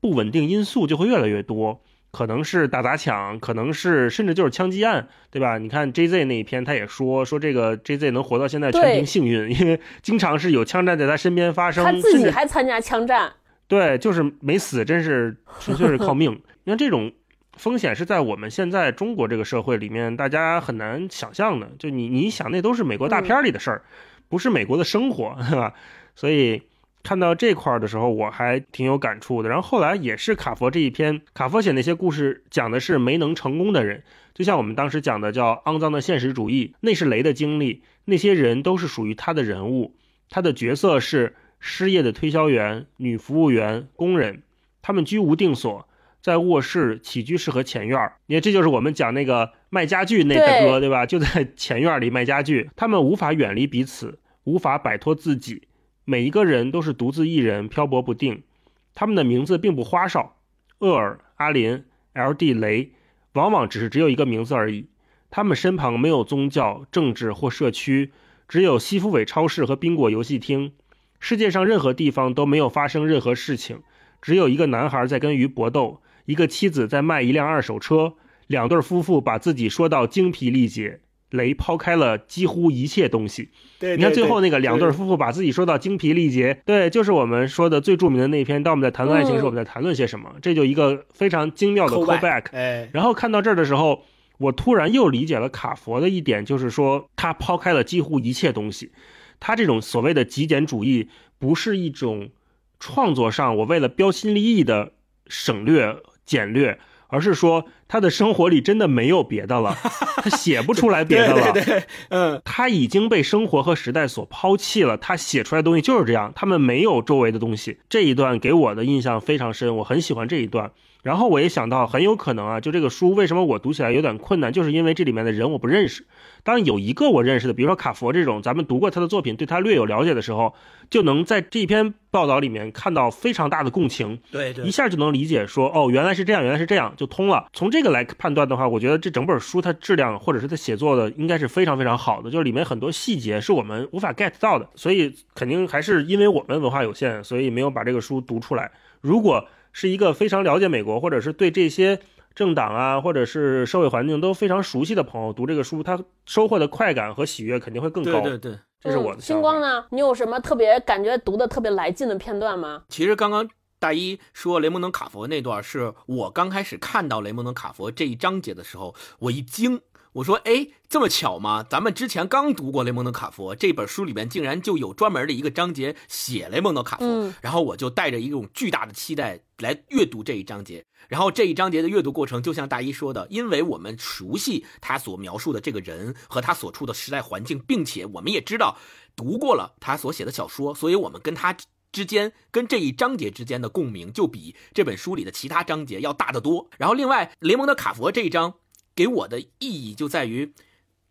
不稳定因素就会越来越多。可能是打砸抢，可能是甚至就是枪击案，对吧？你看 J Z 那一篇，他也说说这个 J Z 能活到现在全凭幸运，因为经常是有枪战在他身边发生。他自己还参加枪战，对，就是没死，真是纯粹是靠命。你看这种风险是在我们现在中国这个社会里面，大家很难想象的。就你你想，那都是美国大片里的事儿，不是美国的生活，对吧？所以看到这块儿的时候，我还挺有感触的。然后后来也是卡佛这一篇，卡佛写那些故事讲的是没能成功的人，就像我们当时讲的叫肮脏的现实主义，那是雷的经历，那些人都是属于他的人物，他的角色是失业的推销员、女服务员、工人，他们居无定所。在卧室、起居室和前院儿，你看，这就是我们讲那个卖家具那大哥，对吧？就在前院里卖家具。他们无法远离彼此，无法摆脱自己。每一个人都是独自一人，漂泊不定。他们的名字并不花哨，厄尔、阿林、L.D. 雷，往往只是只有一个名字而已。他们身旁没有宗教、政治或社区，只有西夫韦超市和宾果游戏厅。世界上任何地方都没有发生任何事情，只有一个男孩在跟鱼搏斗。一个妻子在卖一辆二手车，两对夫妇把自己说到精疲力竭。雷抛开了几乎一切东西。对，你看最后那个两对夫妇把自己说到精疲力竭。对，就是我们说的最著名的那篇。当我们在谈论爱情时，我们在谈论些什么？这就一个非常精妙的 callback。哎，然后看到这儿的时候，我突然又理解了卡佛的一点，就是说他抛开了几乎一切东西。他这种所谓的极简主义，不是一种创作上我为了标新立异的省略。简略，而是说他的生活里真的没有别的了，他写不出来别的了。对对，嗯，他已经被生活和时代所抛弃了，他写出来的东西就是这样，他们没有周围的东西。这一段给我的印象非常深，我很喜欢这一段。然后我也想到，很有可能啊，就这个书为什么我读起来有点困难，就是因为这里面的人我不认识。当然有一个我认识的，比如说卡佛这种，咱们读过他的作品，对他略有了解的时候，就能在这篇报道里面看到非常大的共情。对对，一下就能理解说，哦，原来是这样，原来是这样，就通了。从这个来判断的话，我觉得这整本书它质量或者是它写作的应该是非常非常好的，就是里面很多细节是我们无法 get 到的，所以肯定还是因为我们文化有限，所以没有把这个书读出来。如果是一个非常了解美国，或者是对这些政党啊，或者是社会环境都非常熟悉的朋友读这个书，他收获的快感和喜悦肯定会更高。对对对，这是我的。星光呢？你有什么特别感觉读的特别来劲的片段吗？其实刚刚大一说雷蒙德·卡佛那段，是我刚开始看到雷蒙德·卡佛这一章节的时候，我一惊。我说，哎，这么巧吗？咱们之前刚读过雷蒙德·卡佛这本书，里面竟然就有专门的一个章节写雷蒙德·卡佛。然后我就带着一种巨大的期待来阅读这一章节。然后这一章节的阅读过程，就像大一说的，因为我们熟悉他所描述的这个人和他所处的时代环境，并且我们也知道读过了他所写的小说，所以我们跟他之间跟这一章节之间的共鸣，就比这本书里的其他章节要大得多。然后另外，雷蒙德·卡佛这一章。给我的意义就在于，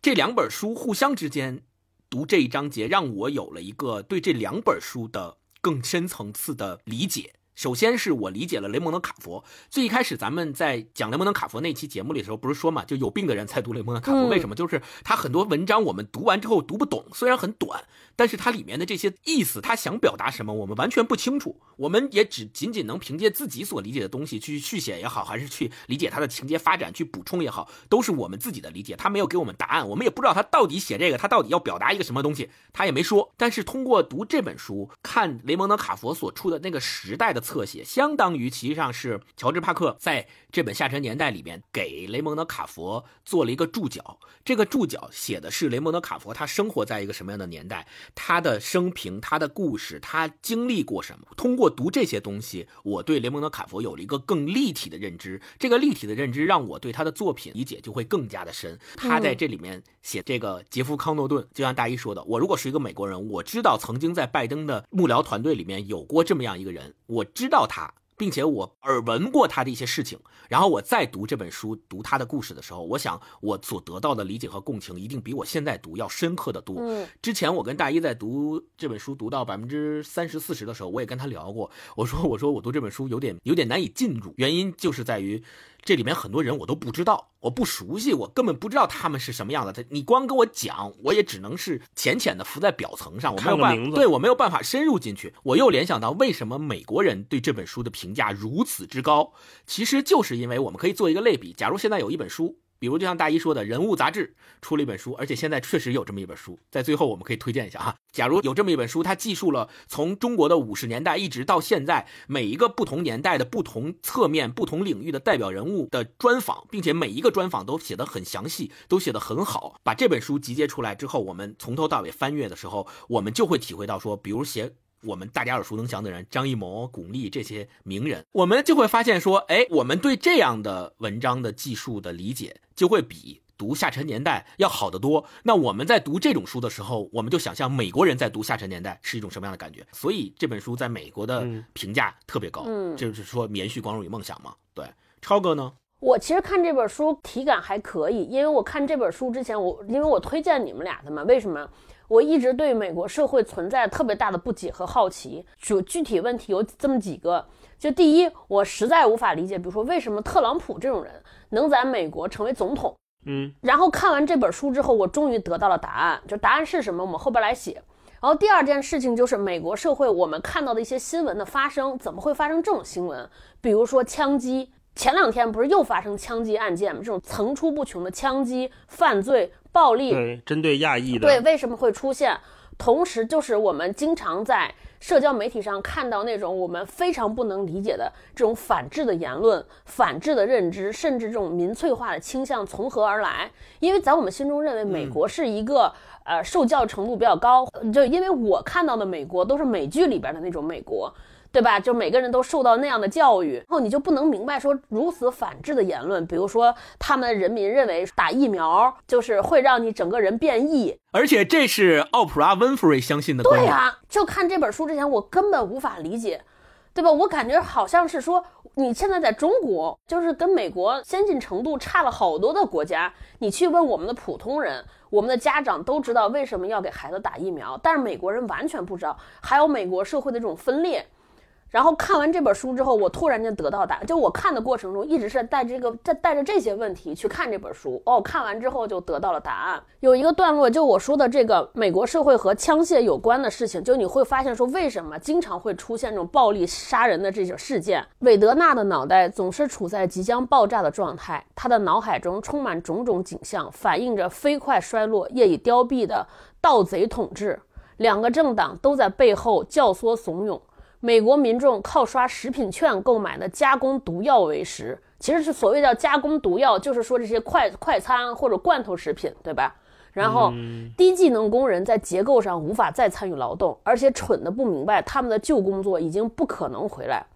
这两本书互相之间读这一章节，让我有了一个对这两本书的更深层次的理解。首先是我理解了雷蒙德·卡佛。最一开始咱们在讲雷蒙德·卡佛那期节目里的时候，不是说嘛，就有病的人才读雷蒙德·卡佛。为什么？就是他很多文章我们读完之后读不懂，虽然很短，但是它里面的这些意思，他想表达什么，我们完全不清楚。我们也只仅仅能凭借自己所理解的东西去续写也好，还是去理解他的情节发展去补充也好，都是我们自己的理解。他没有给我们答案，我们也不知道他到底写这个，他到底要表达一个什么东西，他也没说。但是通过读这本书，看雷蒙德·卡佛所处的那个时代的侧写，相当于实际上是乔治·帕克在这本《下沉年代》里面给雷蒙德·卡佛做了一个注脚。这个注脚写的是雷蒙德·卡佛他生活在一个什么样的年代，他的生平、他的故事、他经历过什么。通过读这些东西，我对雷蒙德·卡佛有了一个更立体的认知。这个立体的认知让我对他的作品理解就会更加的深。他在这里面写这个杰夫·康诺顿，就像大一说的，我如果是一个美国人，我知道曾经在拜登的幕僚团队里面有过这么样一个人，我知道他。并且我耳闻过他的一些事情，然后我再读这本书，读他的故事的时候，我想我所得到的理解和共情一定比我现在读要深刻的多。之前我跟大一在读这本书，读到百分之三十四十的时候，我也跟他聊过，我说我说我读这本书有点有点难以进入，原因就是在于。这里面很多人我都不知道，我不熟悉，我根本不知道他们是什么样的。他你光跟我讲，我也只能是浅浅的浮在表层上，我没有办法，对我没有办法深入进去。我又联想到，为什么美国人对这本书的评价如此之高？其实就是因为我们可以做一个类比。假如现在有一本书，比如就像大一说的，人物杂志出了一本书，而且现在确实有这么一本书，在最后我们可以推荐一下哈。假如有这么一本书，它记述了从中国的五十年代一直到现在每一个不同年代的不同侧面、不同领域的代表人物的专访，并且每一个专访都写得很详细，都写得很好。把这本书集结出来之后，我们从头到尾翻阅的时候，我们就会体会到说，比如写。我们大家耳熟能详的人，张艺谋、巩俐这些名人，我们就会发现说，哎，我们对这样的文章的技术的理解，就会比读《下沉年代》要好得多。那我们在读这种书的时候，我们就想象美国人在读《下沉年代》是一种什么样的感觉。所以这本书在美国的评价特别高，嗯，就是说延续光荣与梦想嘛。对，超哥呢？我其实看这本书体感还可以，因为我看这本书之前，我因为我推荐你们俩的嘛，为什么？我一直对美国社会存在特别大的不解和好奇，就具体问题有这么几个。就第一，我实在无法理解，比如说为什么特朗普这种人能在美国成为总统？嗯。然后看完这本书之后，我终于得到了答案，就答案是什么？我们后边来写。然后第二件事情就是美国社会我们看到的一些新闻的发生，怎么会发生这种新闻？比如说枪击。前两天不是又发生枪击案件吗？这种层出不穷的枪击犯罪、暴力，对，针对亚裔的，对，为什么会出现？同时，就是我们经常在社交媒体上看到那种我们非常不能理解的这种反制的言论、反制的认知，甚至这种民粹化的倾向从何而来？因为在我们心中认为美国是一个呃受教程度比较高，就因为我看到的美国都是美剧里边的那种美国。对吧？就每个人都受到那样的教育，然后你就不能明白说如此反制的言论，比如说他们人民认为打疫苗就是会让你整个人变异，而且这是奥普拉温弗瑞相信的。对呀，就看这本书之前，我根本无法理解，对吧？我感觉好像是说你现在在中国，就是跟美国先进程度差了好多的国家，你去问我们的普通人，我们的家长都知道为什么要给孩子打疫苗，但是美国人完全不知道，还有美国社会的这种分裂。然后看完这本书之后，我突然间得到答案。就我看的过程中，一直是带这个带带着这些问题去看这本书。哦，看完之后就得到了答案。有一个段落，就我说的这个美国社会和枪械有关的事情，就你会发现说，为什么经常会出现这种暴力杀人的这种事件？韦德纳的脑袋总是处在即将爆炸的状态，他的脑海中充满种种景象，反映着飞快衰落、业已凋敝的盗贼统治。两个政党都在背后教唆怂恿。美国民众靠刷食品券购买的加工毒药为食，其实是所谓叫加工毒药，就是说这些快快餐或者罐头食品，对吧？然后低技能工人在结构上无法再参与劳动，而且蠢的不明白他们的旧工作已经不可能回来。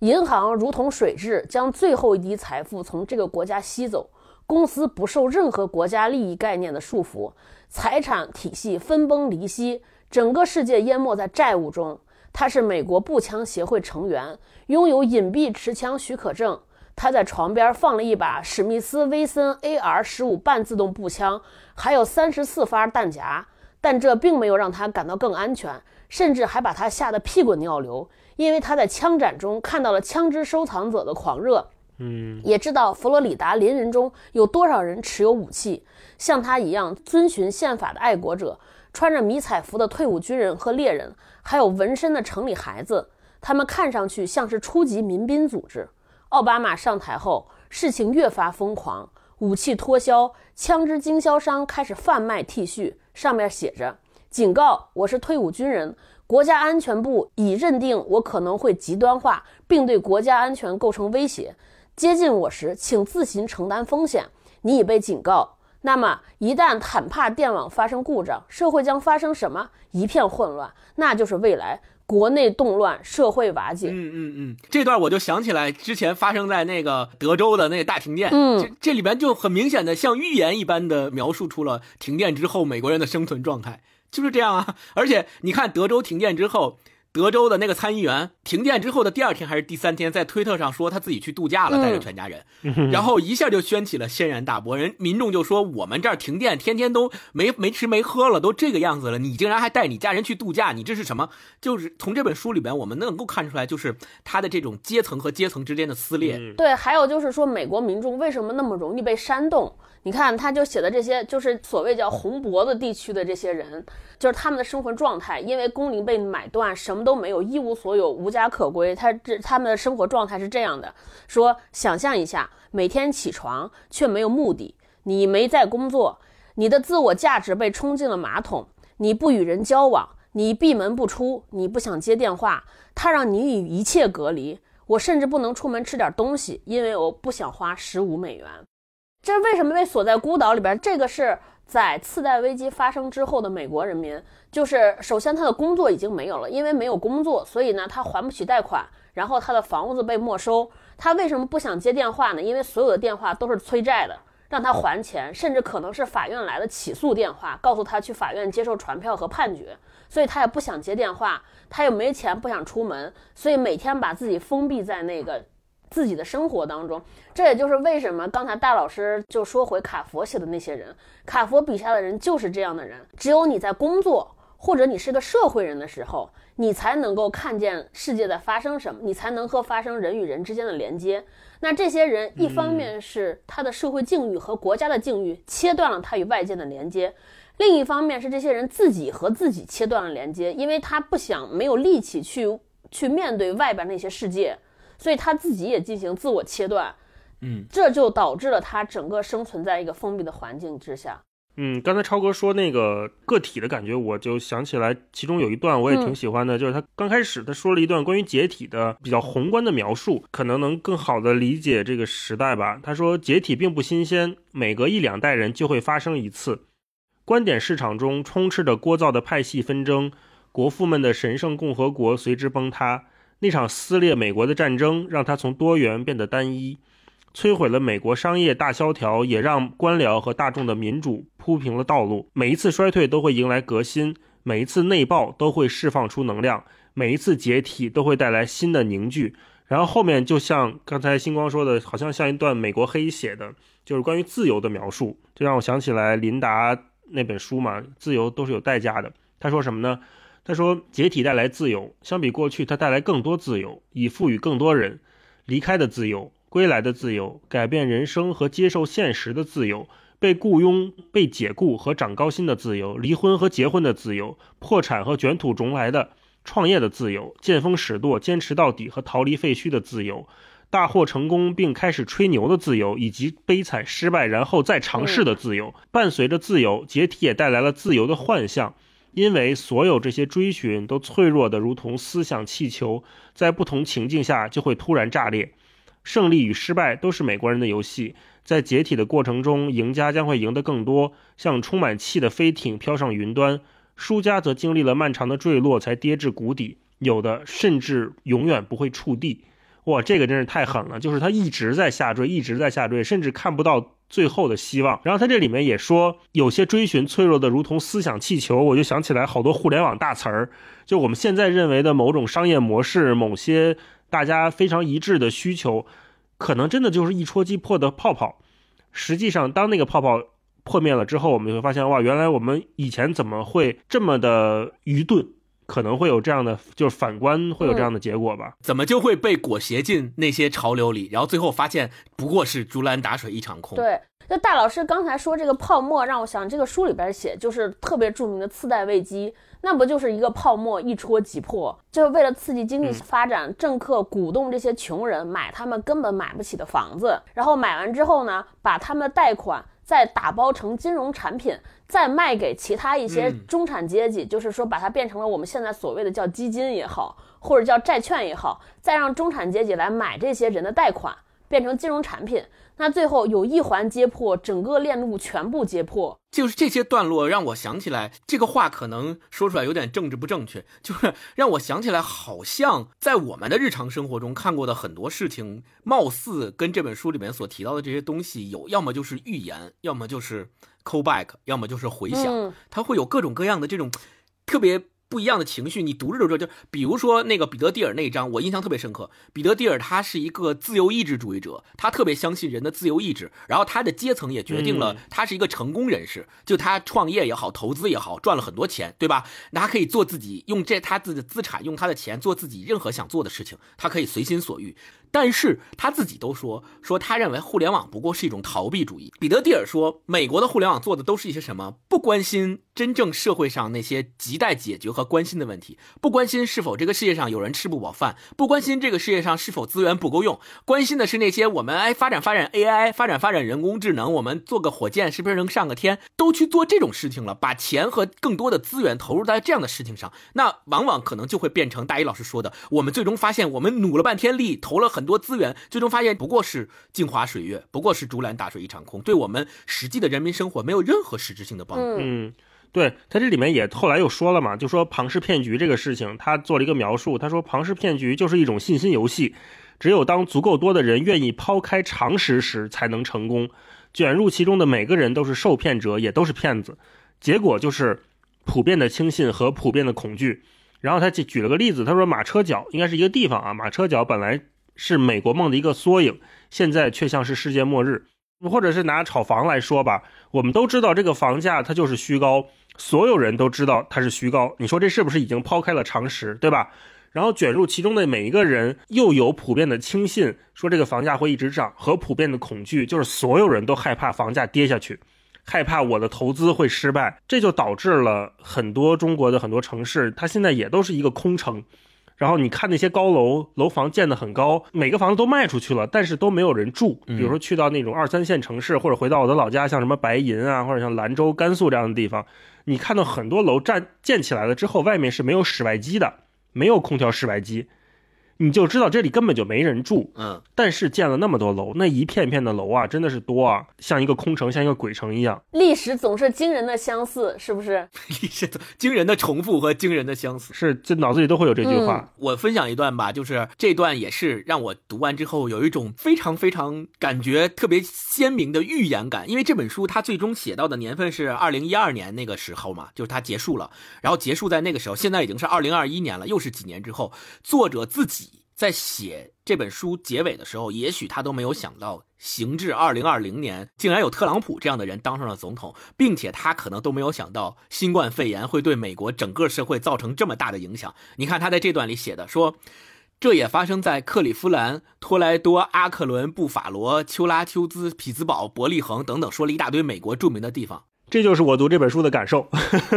银行如同水蛭，将最后一滴财富从这个国家吸走。公司不受任何国家利益概念的束缚，财产体系分崩离析，整个世界淹没在债务中。他是美国步枪协会成员，拥有隐蔽持枪许可证。他在床边放了一把史密斯威森 AR 十五半自动步枪，还有三十四发弹夹。但这并没有让他感到更安全，甚至还把他吓得屁滚尿流。因为他在枪展中看到了枪支收藏者的狂热，嗯，也知道佛罗里达邻人中有多少人持有武器，像他一样遵循宪法的爱国者。穿着迷彩服的退伍军人和猎人，还有纹身的城里孩子，他们看上去像是初级民兵组织。奥巴马上台后，事情越发疯狂，武器脱销，枪支经销商开始贩卖 T 恤，上面写着：“警告，我是退伍军人，国家安全部已认定我可能会极端化，并对国家安全构成威胁。接近我时，请自行承担风险。你已被警告。”那么，一旦坦帕电网发生故障，社会将发生什么？一片混乱，那就是未来国内动乱，社会瓦解。嗯嗯嗯，这段我就想起来之前发生在那个德州的那个大停电。嗯，这这里边就很明显的像预言一般的描述出了停电之后美国人的生存状态，就是这样啊。而且你看德州停电之后。德州的那个参议员停电之后的第二天还是第三天，在推特上说他自己去度假了，带着全家人，然后一下就掀起了轩然大波。人民众就说：“我们这儿停电，天天都没没吃没喝了，都这个样子了，你竟然还带你家人去度假，你这是什么？”就是从这本书里边，我们能够看出来，就是他的这种阶层和阶层之间的撕裂。对，还有就是说，美国民众为什么那么容易被煽动？你看，他就写的这些，就是所谓叫红脖子地区的这些人，就是他们的生活状态，因为工龄被买断，什么都没有，一无所有，无家可归。他这他们的生活状态是这样的：说，想象一下，每天起床却没有目的，你没在工作，你的自我价值被冲进了马桶，你不与人交往，你闭门不出，你不想接电话，他让你与一切隔离。我甚至不能出门吃点东西，因为我不想花十五美元。这为什么被锁在孤岛里边？这个是在次贷危机发生之后的美国人民，就是首先他的工作已经没有了，因为没有工作，所以呢他还不起贷款，然后他的房子被没收。他为什么不想接电话呢？因为所有的电话都是催债的，让他还钱，甚至可能是法院来的起诉电话，告诉他去法院接受传票和判决，所以他也不想接电话，他又没钱，不想出门，所以每天把自己封闭在那个。自己的生活当中，这也就是为什么刚才大老师就说回卡佛写的那些人，卡佛笔下的人就是这样的人。只有你在工作或者你是个社会人的时候，你才能够看见世界在发生什么，你才能和发生人与人之间的连接。那这些人一方面是他的社会境遇和国家的境遇切断了他与外界的连接，另一方面是这些人自己和自己切断了连接，因为他不想没有力气去去面对外边那些世界。所以他自己也进行自我切断，嗯，这就导致了他整个生存在一个封闭的环境之下。嗯，刚才超哥说那个个体的感觉，我就想起来，其中有一段我也挺喜欢的，就是他刚开始他说了一段关于解体的比较宏观的描述，可能能更好的理解这个时代吧。他说解体并不新鲜，每隔一两代人就会发生一次。观点市场中充斥着聒噪的派系纷争，国父们的神圣共和国随之崩塌。那场撕裂美国的战争，让它从多元变得单一，摧毁了美国商业大萧条，也让官僚和大众的民主铺平了道路。每一次衰退都会迎来革新，每一次内爆都会释放出能量，每一次解体都会带来新的凝聚。然后后面就像刚才星光说的，好像像一段美国黑写的，就是关于自由的描述，就让我想起来林达那本书嘛，自由都是有代价的。他说什么呢？他说：“解体带来自由，相比过去，它带来更多自由，以赋予更多人离开的自由、归来的自由、改变人生和接受现实的自由、被雇佣、被解雇和涨高薪的自由、离婚和结婚的自由、破产和卷土重来的创业的自由、见风使舵、坚持到底和逃离废墟的自由、大获成功并开始吹牛的自由，以及悲惨失败然后再尝试的自由。伴随着自由，解体也带来了自由的幻象。”因为所有这些追寻都脆弱的如同思想气球，在不同情境下就会突然炸裂。胜利与失败都是美国人的游戏，在解体的过程中，赢家将会赢得更多，像充满气的飞艇飘上云端；输家则经历了漫长的坠落才跌至谷底，有的甚至永远不会触地。哇，这个真是太狠了！就是他一直在下坠，一直在下坠，甚至看不到最后的希望。然后他这里面也说，有些追寻脆弱的如同思想气球，我就想起来好多互联网大词儿，就我们现在认为的某种商业模式，某些大家非常一致的需求，可能真的就是一戳即破的泡泡。实际上，当那个泡泡破灭了之后，我们就会发现，哇，原来我们以前怎么会这么的愚钝？可能会有这样的，就是反观会有这样的结果吧？怎么就会被裹挟进那些潮流里，然后最后发现不过是竹篮打水一场空？对，那大老师刚才说这个泡沫，让我想这个书里边写就是特别著名的次贷危机，那不就是一个泡沫一戳即破？就是为了刺激经济发展，政客鼓动这些穷人买他们根本买不起的房子，然后买完之后呢，把他们的贷款。再打包成金融产品，再卖给其他一些中产阶级，就是说把它变成了我们现在所谓的叫基金也好，或者叫债券也好，再让中产阶级来买这些人的贷款，变成金融产品。那最后有一环揭破，整个链路全部揭破。就是这些段落让我想起来，这个话可能说出来有点政治不正确，就是让我想起来，好像在我们的日常生活中看过的很多事情，貌似跟这本书里面所提到的这些东西有，要么就是预言，要么就是 callback，要么就是回想，它会有各种各样的这种特别。不一样的情绪，你读着读着就，比如说那个彼得蒂尔那一章，我印象特别深刻。彼得蒂尔他是一个自由意志主义者，他特别相信人的自由意志，然后他的阶层也决定了他是一个成功人士，就他创业也好，投资也好，赚了很多钱，对吧？那他可以做自己，用这他自己的资产，用他的钱做自己任何想做的事情，他可以随心所欲。但是他自己都说说他认为互联网不过是一种逃避主义。彼得蒂尔说，美国的互联网做的都是一些什么？不关心真正社会上那些亟待解决和关心的问题，不关心是否这个世界上有人吃不饱饭，不关心这个世界上是否资源不够用，关心的是那些我们哎发展发展 AI，发展发展人工智能，我们做个火箭是不是能上个天？都去做这种事情了，把钱和更多的资源投入在这样的事情上，那往往可能就会变成大一老师说的，我们最终发现我们努了半天力，投了很。很多资源，最终发现不过是镜花水月，不过是竹篮打水一场空，对我们实际的人民生活没有任何实质性的帮助。嗯，对他这里面也后来又说了嘛，就说庞氏骗局这个事情，他做了一个描述，他说庞氏骗局就是一种信心游戏，只有当足够多的人愿意抛开常识时才能成功，卷入其中的每个人都是受骗者，也都是骗子，结果就是普遍的轻信和普遍的恐惧。然后他举举了个例子，他说马车角应该是一个地方啊，马车角本来。是美国梦的一个缩影，现在却像是世界末日。或者是拿炒房来说吧，我们都知道这个房价它就是虚高，所有人都知道它是虚高。你说这是不是已经抛开了常识，对吧？然后卷入其中的每一个人又有普遍的轻信，说这个房价会一直涨，和普遍的恐惧，就是所有人都害怕房价跌下去，害怕我的投资会失败，这就导致了很多中国的很多城市，它现在也都是一个空城。然后你看那些高楼楼房建得很高，每个房子都卖出去了，但是都没有人住。比如说去到那种二三线城市，或者回到我的老家，像什么白银啊，或者像兰州、甘肃这样的地方，你看到很多楼站建起来了之后，外面是没有室外机的，没有空调室外机。你就知道这里根本就没人住，嗯，但是建了那么多楼，那一片片的楼啊，真的是多啊，像一个空城，像一个鬼城一样。历史总是惊人的相似，是不是？历史惊人的重复和惊人的相似，是这脑子里都会有这句话。我分享一段吧，就是这段也是让我读完之后有一种非常非常感觉特别鲜明的预言感，因为这本书它最终写到的年份是二零一二年那个时候嘛，就是它结束了，然后结束在那个时候，现在已经是二零二一年了，又是几年之后，作者自己。在写这本书结尾的时候，也许他都没有想到，行至二零二零年，竟然有特朗普这样的人当上了总统，并且他可能都没有想到，新冠肺炎会对美国整个社会造成这么大的影响。你看他在这段里写的，说这也发生在克利夫兰、托莱多、阿克伦、布法罗、丘拉丘兹、匹兹堡、伯利恒等等，说了一大堆美国著名的地方。这就是我读这本书的感受。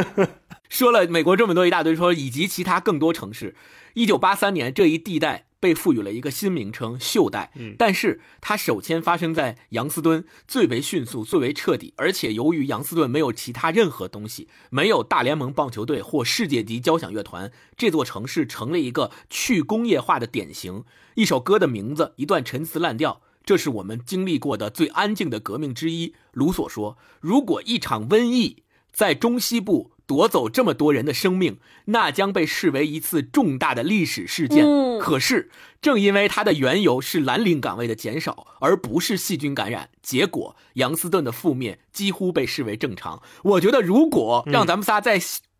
说了美国这么多一大堆，说以及其他更多城市。一九八三年这一地带。被赋予了一个新名称“袖带”，但是它首先发生在杨斯敦，最为迅速、最为彻底，而且由于杨斯顿没有其他任何东西，没有大联盟棒球队或世界级交响乐团，这座城市成了一个去工业化的典型。一首歌的名字，一段陈词滥调，这是我们经历过的最安静的革命之一。卢索说：“如果一场瘟疫在中西部。”夺走这么多人的生命，那将被视为一次重大的历史事件。可是，正因为它的缘由是蓝领岗位的减少，而不是细菌感染，结果杨斯顿的覆灭几乎被视为正常。我觉得，如果让咱们仨再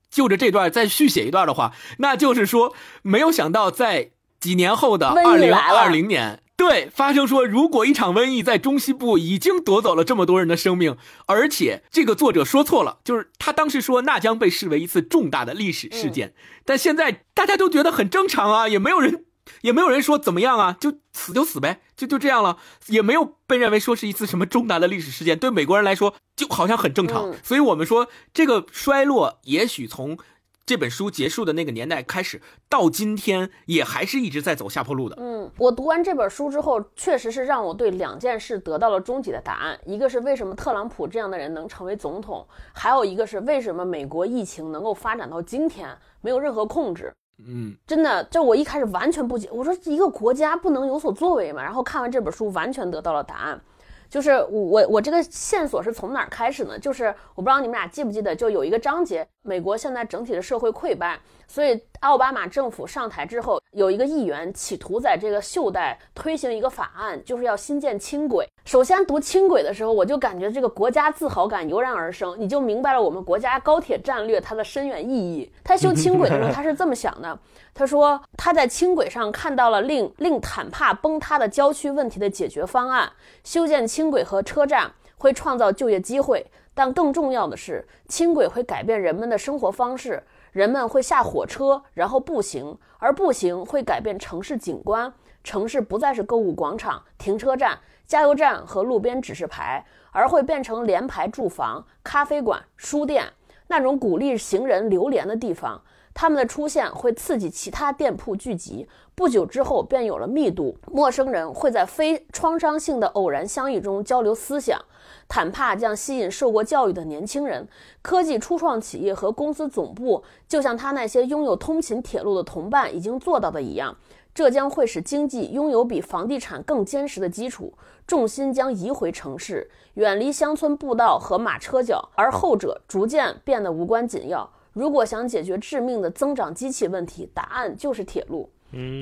就着这段再续写一段的话，那就是说，没有想到在几年后的二零二零年。对，发生说，如果一场瘟疫在中西部已经夺走了这么多人的生命，而且这个作者说错了，就是他当时说那将被视为一次重大的历史事件，但现在大家都觉得很正常啊，也没有人，也没有人说怎么样啊，就死就死呗，就就这样了，也没有被认为说是一次什么重大的历史事件，对美国人来说就好像很正常，所以我们说这个衰落也许从。这本书结束的那个年代开始，到今天也还是一直在走下坡路的。嗯，我读完这本书之后，确实是让我对两件事得到了终极的答案。一个是为什么特朗普这样的人能成为总统，还有一个是为什么美国疫情能够发展到今天没有任何控制。嗯，真的，这我一开始完全不解，我说一个国家不能有所作为嘛？然后看完这本书，完全得到了答案。就是我我这个线索是从哪儿开始呢？就是我不知道你们俩记不记得，就有一个章节，美国现在整体的社会溃败，所以奥巴马政府上台之后，有一个议员企图在这个袖带推行一个法案，就是要新建轻轨。首先读轻轨的时候，我就感觉这个国家自豪感油然而生，你就明白了我们国家高铁战略它的深远意义。他修轻轨的时候，他是这么想的。他说他在轻轨上看到了令令坦帕崩塌的郊区问题的解决方案。修建轻轨和车站会创造就业机会，但更重要的是，轻轨会改变人们的生活方式。人们会下火车，然后步行，而步行会改变城市景观。城市不再是购物广场、停车站、加油站和路边指示牌，而会变成联排住房、咖啡馆、书店那种鼓励行人流连的地方。他们的出现会刺激其他店铺聚集，不久之后便有了密度。陌生人会在非创伤性的偶然相遇中交流思想。坦帕将吸引受过教育的年轻人，科技初创企业和公司总部，就像他那些拥有通勤铁路的同伴已经做到的一样，这将会使经济拥有比房地产更坚实的基础。重心将移回城市，远离乡村步道和马车角，而后者逐渐变得无关紧要。如果想解决致命的增长机器问题，答案就是铁路。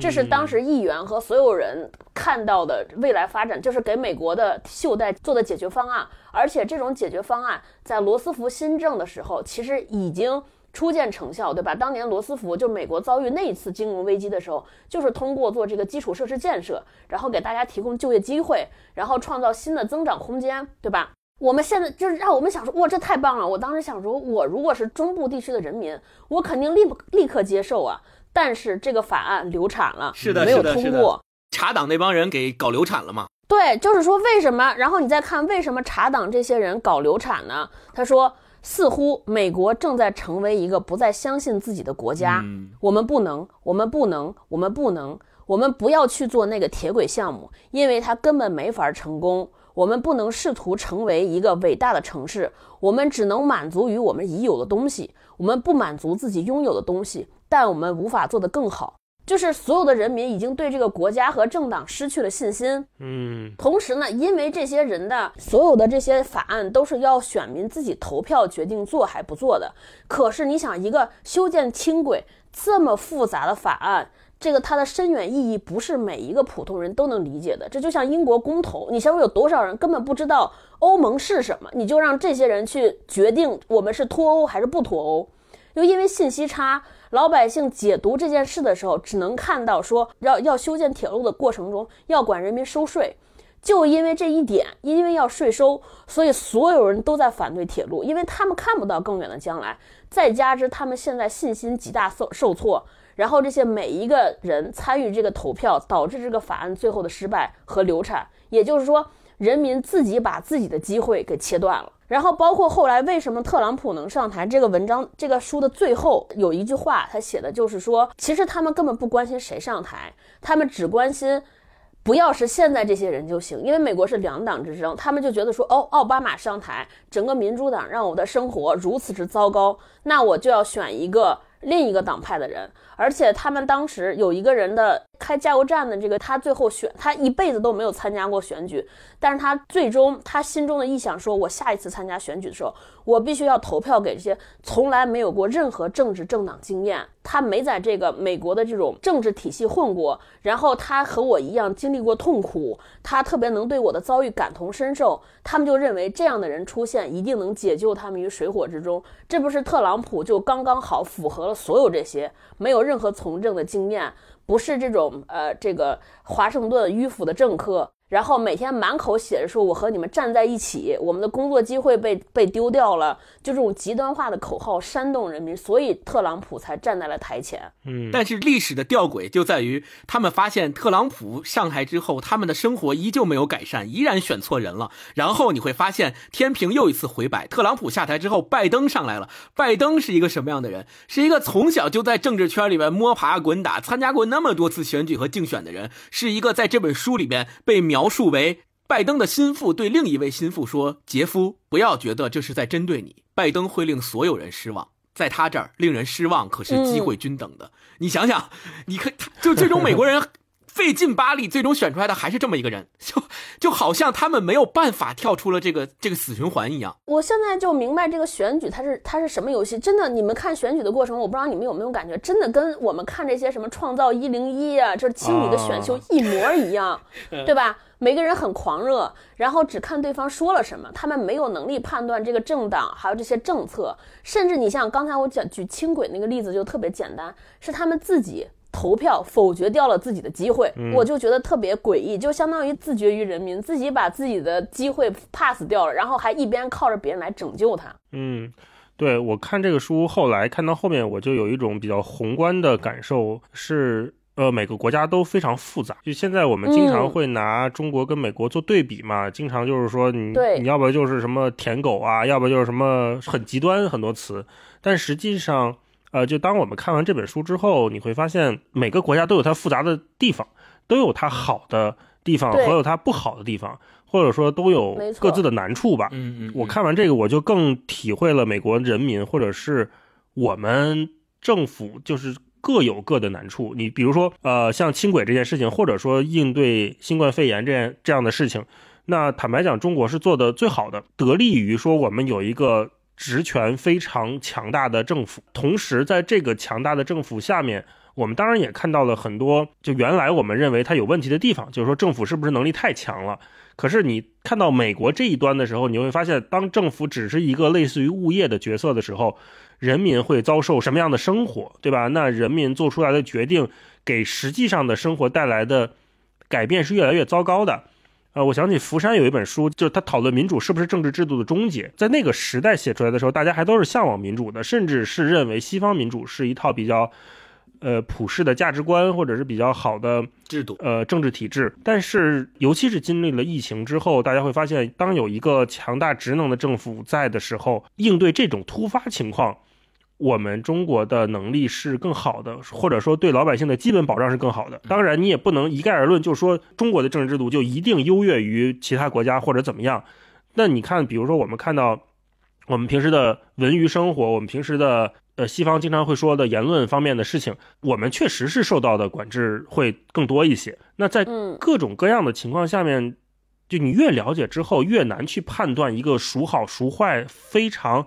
这是当时议员和所有人看到的未来发展，就是给美国的袖带做的解决方案。而且这种解决方案在罗斯福新政的时候，其实已经初见成效，对吧？当年罗斯福就美国遭遇那一次金融危机的时候，就是通过做这个基础设施建设，然后给大家提供就业机会，然后创造新的增长空间，对吧？我们现在就是让我们想说，哇，这太棒了！我当时想说，我如果是中部地区的人民，我肯定立不立刻接受啊。但是这个法案流产了，是的，没有通过。查党那帮人给搞流产了吗？对，就是说为什么？然后你再看为什么查党这些人搞流产呢？他说，似乎美国正在成为一个不再相信自己的国家。我们不能，我们不能，我们不能，我们不要去做那个铁轨项目，因为它根本没法成功。我们不能试图成为一个伟大的城市，我们只能满足于我们已有的东西。我们不满足自己拥有的东西。但我们无法做得更好，就是所有的人民已经对这个国家和政党失去了信心。嗯，同时呢，因为这些人的所有的这些法案都是要选民自己投票决定做还不做的。可是你想，一个修建轻轨这么复杂的法案，这个它的深远意义不是每一个普通人都能理解的。这就像英国公投，你想想有多少人根本不知道欧盟是什么，你就让这些人去决定我们是脱欧还是不脱欧，又因为信息差。老百姓解读这件事的时候，只能看到说要要修建铁路的过程中要管人民收税，就因为这一点，因为要税收，所以所有人都在反对铁路，因为他们看不到更远的将来。再加之他们现在信心极大受受挫，然后这些每一个人参与这个投票，导致这个法案最后的失败和流产。也就是说，人民自己把自己的机会给切断了。然后包括后来为什么特朗普能上台？这个文章这个书的最后有一句话，他写的就是说，其实他们根本不关心谁上台，他们只关心不要是现在这些人就行。因为美国是两党之争，他们就觉得说，哦，奥巴马上台，整个民主党让我的生活如此之糟糕，那我就要选一个另一个党派的人。而且他们当时有一个人的。开加油站的这个，他最后选他一辈子都没有参加过选举，但是他最终他心中的臆想说，我下一次参加选举的时候，我必须要投票给这些从来没有过任何政治政党经验，他没在这个美国的这种政治体系混过，然后他和我一样经历过痛苦，他特别能对我的遭遇感同身受，他们就认为这样的人出现一定能解救他们于水火之中，这不是特朗普就刚刚好符合了所有这些，没有任何从政的经验。不是这种呃，这个华盛顿迂腐的政客。然后每天满口写着说我和你们站在一起，我们的工作机会被被丢掉了，就这种极端化的口号煽动人民，所以特朗普才站在了台前。嗯，但是历史的吊诡就在于，他们发现特朗普上台之后，他们的生活依旧没有改善，依然选错人了。然后你会发现天平又一次回摆，特朗普下台之后，拜登上来了。拜登是一个什么样的人？是一个从小就在政治圈里面摸爬滚打，参加过那么多次选举和竞选的人，是一个在这本书里边被描。描述为拜登的心腹对另一位心腹说：“杰夫，不要觉得这是在针对你。拜登会令所有人失望，在他这儿令人失望可是机会均等的。你想想，你看就这种美国人。”费劲巴力，最终选出来的还是这么一个人，就就好像他们没有办法跳出了这个这个死循环一样。我现在就明白这个选举它是它是什么游戏。真的，你们看选举的过程，我不知道你们有没有感觉，真的跟我们看这些什么创造一零一啊，这是青你的选秀一模一样，对吧？每个人很狂热，然后只看对方说了什么，他们没有能力判断这个政党还有这些政策，甚至你像刚才我讲举轻轨那个例子就特别简单，是他们自己。投票否决掉了自己的机会，我就觉得特别诡异，就相当于自绝于人民，自己把自己的机会 pass 掉了，然后还一边靠着别人来拯救他。嗯，对我看这个书，后来看到后面，我就有一种比较宏观的感受，是呃，每个国家都非常复杂。就现在我们经常会拿中国跟美国做对比嘛，经常就是说你你要不就是什么舔狗啊，要不就是什么很极端很多词。但实际上，呃，就当我们看完这本书之后，你会发现每个国家都有它复杂的地方，都有它好的地方和有它不好的地方，或者说都有各自的难处吧。嗯嗯。我看完这个，我就更体会了美国人民或者是我们政府就是。各有各的难处，你比如说，呃，像轻轨这件事情，或者说应对新冠肺炎这样这样的事情，那坦白讲，中国是做的最好的，得力于说我们有一个职权非常强大的政府，同时在这个强大的政府下面，我们当然也看到了很多就原来我们认为它有问题的地方，就是说政府是不是能力太强了？可是你看到美国这一端的时候，你会发现，当政府只是一个类似于物业的角色的时候。人民会遭受什么样的生活，对吧？那人民做出来的决定，给实际上的生活带来的改变是越来越糟糕的。呃，我想起福山有一本书，就是他讨论民主是不是政治制度的终结。在那个时代写出来的时候，大家还都是向往民主的，甚至是认为西方民主是一套比较，呃，普世的价值观，或者是比较好的制度，呃，政治体制。但是，尤其是经历了疫情之后，大家会发现，当有一个强大职能的政府在的时候，应对这种突发情况。我们中国的能力是更好的，或者说对老百姓的基本保障是更好的。当然，你也不能一概而论，就说中国的政治制度就一定优越于其他国家或者怎么样。那你看，比如说我们看到我们平时的文娱生活，我们平时的呃西方经常会说的言论方面的事情，我们确实是受到的管制会更多一些。那在各种各样的情况下面，就你越了解之后，越难去判断一个孰好孰坏，非常。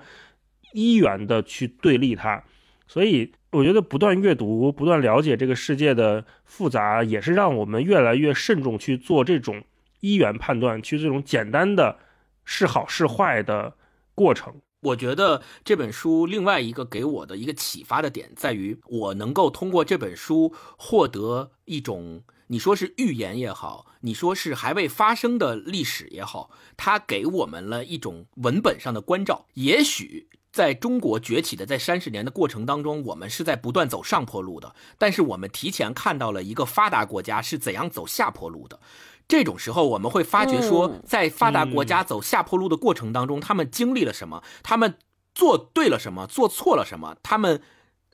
一元的去对立它，所以我觉得不断阅读、不断了解这个世界的复杂，也是让我们越来越慎重去做这种一元判断，去这种简单的是好是坏的过程。我觉得这本书另外一个给我的一个启发的点，在于我能够通过这本书获得一种，你说是预言也好，你说是还未发生的历史也好，它给我们了一种文本上的关照，也许。在中国崛起的在三十年的过程当中，我们是在不断走上坡路的。但是我们提前看到了一个发达国家是怎样走下坡路的。这种时候，我们会发觉说，在发达国家走下坡路的过程当中，他们经历了什么？他们做对了什么？做错了什么？他们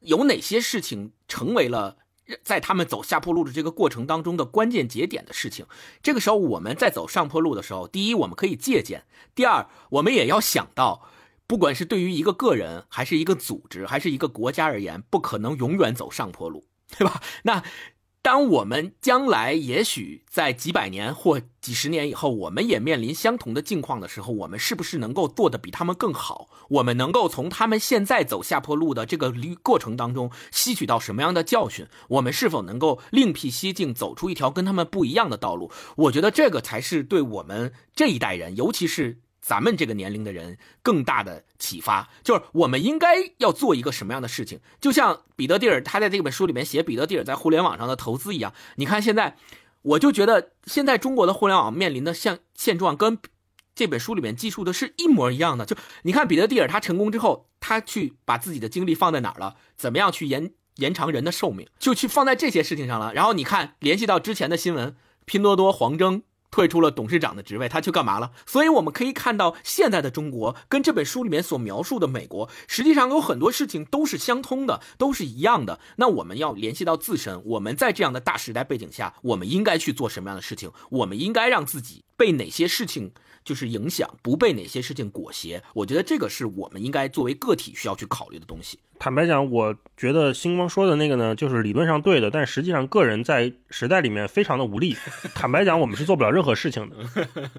有哪些事情成为了在他们走下坡路的这个过程当中的关键节点的事情？这个时候，我们在走上坡路的时候，第一，我们可以借鉴；第二，我们也要想到。不管是对于一个个人，还是一个组织，还是一个国家而言，不可能永远走上坡路，对吧？那当我们将来也许在几百年或几十年以后，我们也面临相同的境况的时候，我们是不是能够做得比他们更好？我们能够从他们现在走下坡路的这个过程当中吸取到什么样的教训？我们是否能够另辟蹊径，走出一条跟他们不一样的道路？我觉得这个才是对我们这一代人，尤其是。咱们这个年龄的人更大的启发，就是我们应该要做一个什么样的事情？就像彼得蒂尔他在这本书里面写彼得蒂尔在互联网上的投资一样。你看现在，我就觉得现在中国的互联网面临的像现状，跟这本书里面记述的是一模一样的。就你看彼得蒂尔他成功之后，他去把自己的精力放在哪儿了？怎么样去延延长人的寿命？就去放在这些事情上了。然后你看，联系到之前的新闻，拼多多黄峥。退出了董事长的职位，他去干嘛了？所以我们可以看到，现在的中国跟这本书里面所描述的美国，实际上有很多事情都是相通的，都是一样的。那我们要联系到自身，我们在这样的大时代背景下，我们应该去做什么样的事情？我们应该让自己被哪些事情？就是影响不被哪些事情裹挟，我觉得这个是我们应该作为个体需要去考虑的东西。坦白讲，我觉得星光说的那个呢，就是理论上对的，但实际上个人在时代里面非常的无力。坦白讲，我们是做不了任何事情的。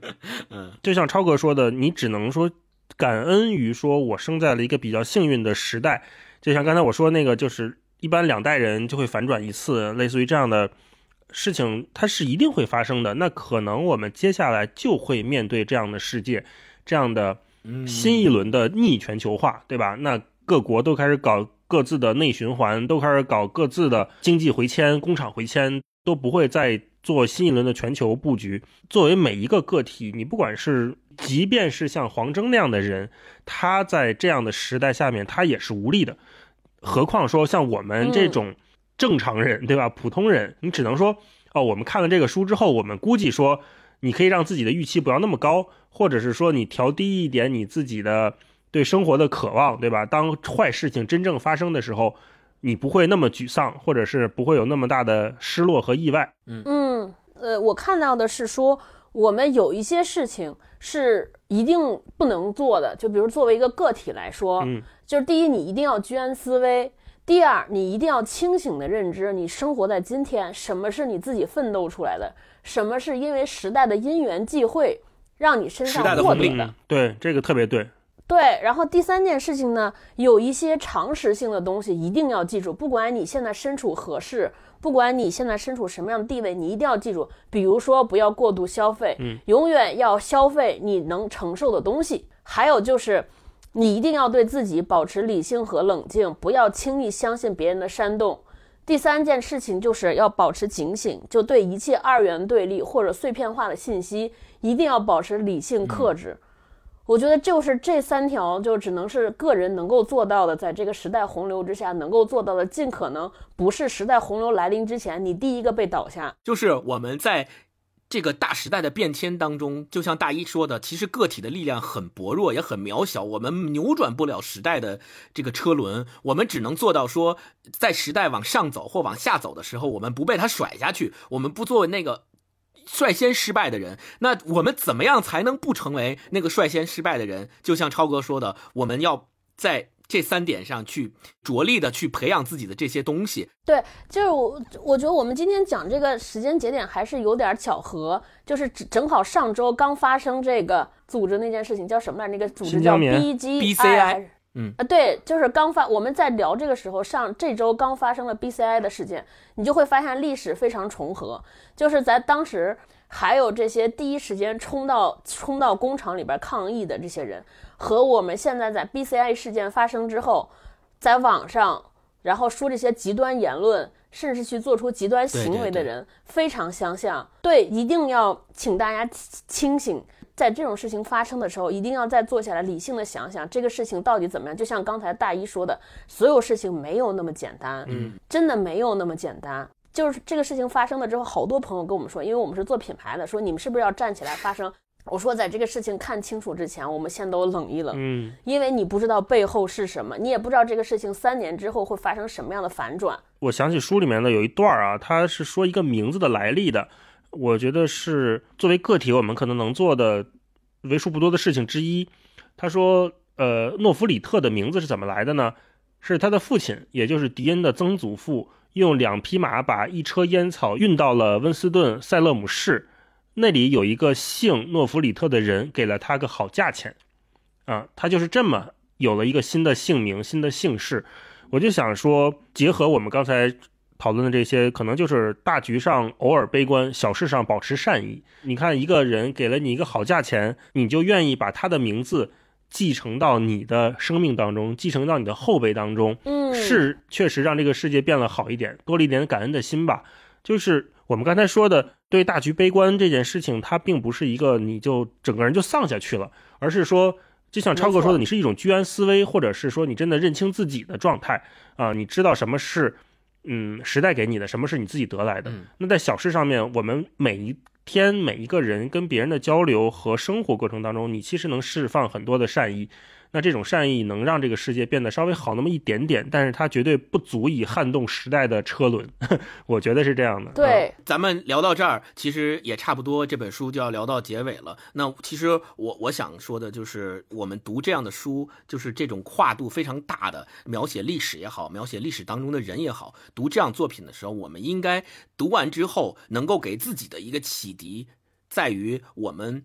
嗯，就像超哥说的，你只能说感恩于说我生在了一个比较幸运的时代。就像刚才我说那个，就是一般两代人就会反转一次，类似于这样的。事情它是一定会发生的，那可能我们接下来就会面对这样的世界，这样的新一轮的逆全球化，对吧？那各国都开始搞各自的内循环，都开始搞各自的经济回迁、工厂回迁，都不会再做新一轮的全球布局。作为每一个个体，你不管是，即便是像黄峥那样的人，他在这样的时代下面，他也是无力的。何况说像我们这种。正常人，对吧？普通人，你只能说，哦，我们看了这个书之后，我们估计说，你可以让自己的预期不要那么高，或者是说你调低一点你自己的对生活的渴望，对吧？当坏事情真正发生的时候，你不会那么沮丧，或者是不会有那么大的失落和意外。嗯嗯，呃，我看到的是说，我们有一些事情是一定不能做的，就比如作为一个个体来说，嗯，就是第一，你一定要居安思危。第二，你一定要清醒的认知，你生活在今天，什么是你自己奋斗出来的，什么是因为时代的因缘际会让你身上获得的。对，这个特别对。对，然后第三件事情呢，有一些常识性的东西一定要记住，不管你现在身处何事，不管你现在身处什么样的地位，你一定要记住，比如说不要过度消费，嗯，永远要消费你能承受的东西，还有就是。你一定要对自己保持理性和冷静，不要轻易相信别人的煽动。第三件事情就是要保持警醒，就对一切二元对立或者碎片化的信息，一定要保持理性克制。我觉得就是这三条，就只能是个人能够做到的，在这个时代洪流之下能够做到的，尽可能不是时代洪流来临之前你第一个被倒下。就是我们在。这个大时代的变迁当中，就像大一说的，其实个体的力量很薄弱，也很渺小。我们扭转不了时代的这个车轮，我们只能做到说，在时代往上走或往下走的时候，我们不被它甩下去，我们不作为那个率先失败的人。那我们怎么样才能不成为那个率先失败的人？就像超哥说的，我们要在。这三点上去着力的去培养自己的这些东西，对，就是我我觉得我们今天讲这个时间节点还是有点巧合，就是正好上周刚发生这个组织那件事情，叫什么来？那个组织叫 B G B C I，嗯啊，对，就是刚发，我们在聊这个时候，上这周刚发生了 B C I 的事件，你就会发现历史非常重合，就是在当时还有这些第一时间冲到冲到工厂里边抗议的这些人。和我们现在在 BCI 事件发生之后，在网上然后说这些极端言论，甚至去做出极端行为的人非常相像。对，一定要请大家清醒，在这种事情发生的时候，一定要再坐下来理性的想想这个事情到底怎么样。就像刚才大一说的，所有事情没有那么简单，嗯，真的没有那么简单。就是这个事情发生了之后，好多朋友跟我们说，因为我们是做品牌的，说你们是不是要站起来发声？我说，在这个事情看清楚之前，我们先都冷一冷，嗯，因为你不知道背后是什么，你也不知道这个事情三年之后会发生什么样的反转。我想起书里面的有一段啊，他是说一个名字的来历的，我觉得是作为个体我们可能能做的为数不多的事情之一。他说，呃，诺弗里特的名字是怎么来的呢？是他的父亲，也就是迪恩的曾祖父，用两匹马把一车烟草运到了温斯顿塞勒姆市。那里有一个姓诺弗里特的人，给了他个好价钱，啊，他就是这么有了一个新的姓名、新的姓氏。我就想说，结合我们刚才讨论的这些，可能就是大局上偶尔悲观，小事上保持善意。你看，一个人给了你一个好价钱，你就愿意把他的名字继承到你的生命当中，继承到你的后辈当中，嗯，是确实让这个世界变了好一点，多了一点感恩的心吧。就是我们刚才说的。对大局悲观这件事情，它并不是一个你就整个人就丧下去了，而是说，就像超哥说的，你是一种居安思危，或者是说你真的认清自己的状态啊，你知道什么是嗯时代给你的，什么是你自己得来的。那在小事上面，我们每一天每一个人跟别人的交流和生活过程当中，你其实能释放很多的善意。那这种善意能让这个世界变得稍微好那么一点点，但是它绝对不足以撼动时代的车轮，我觉得是这样的。对，咱们聊到这儿，其实也差不多，这本书就要聊到结尾了。那其实我我想说的就是，我们读这样的书，就是这种跨度非常大的描写历史也好，描写历史当中的人也好，读这样作品的时候，我们应该读完之后能够给自己的一个启迪，在于我们。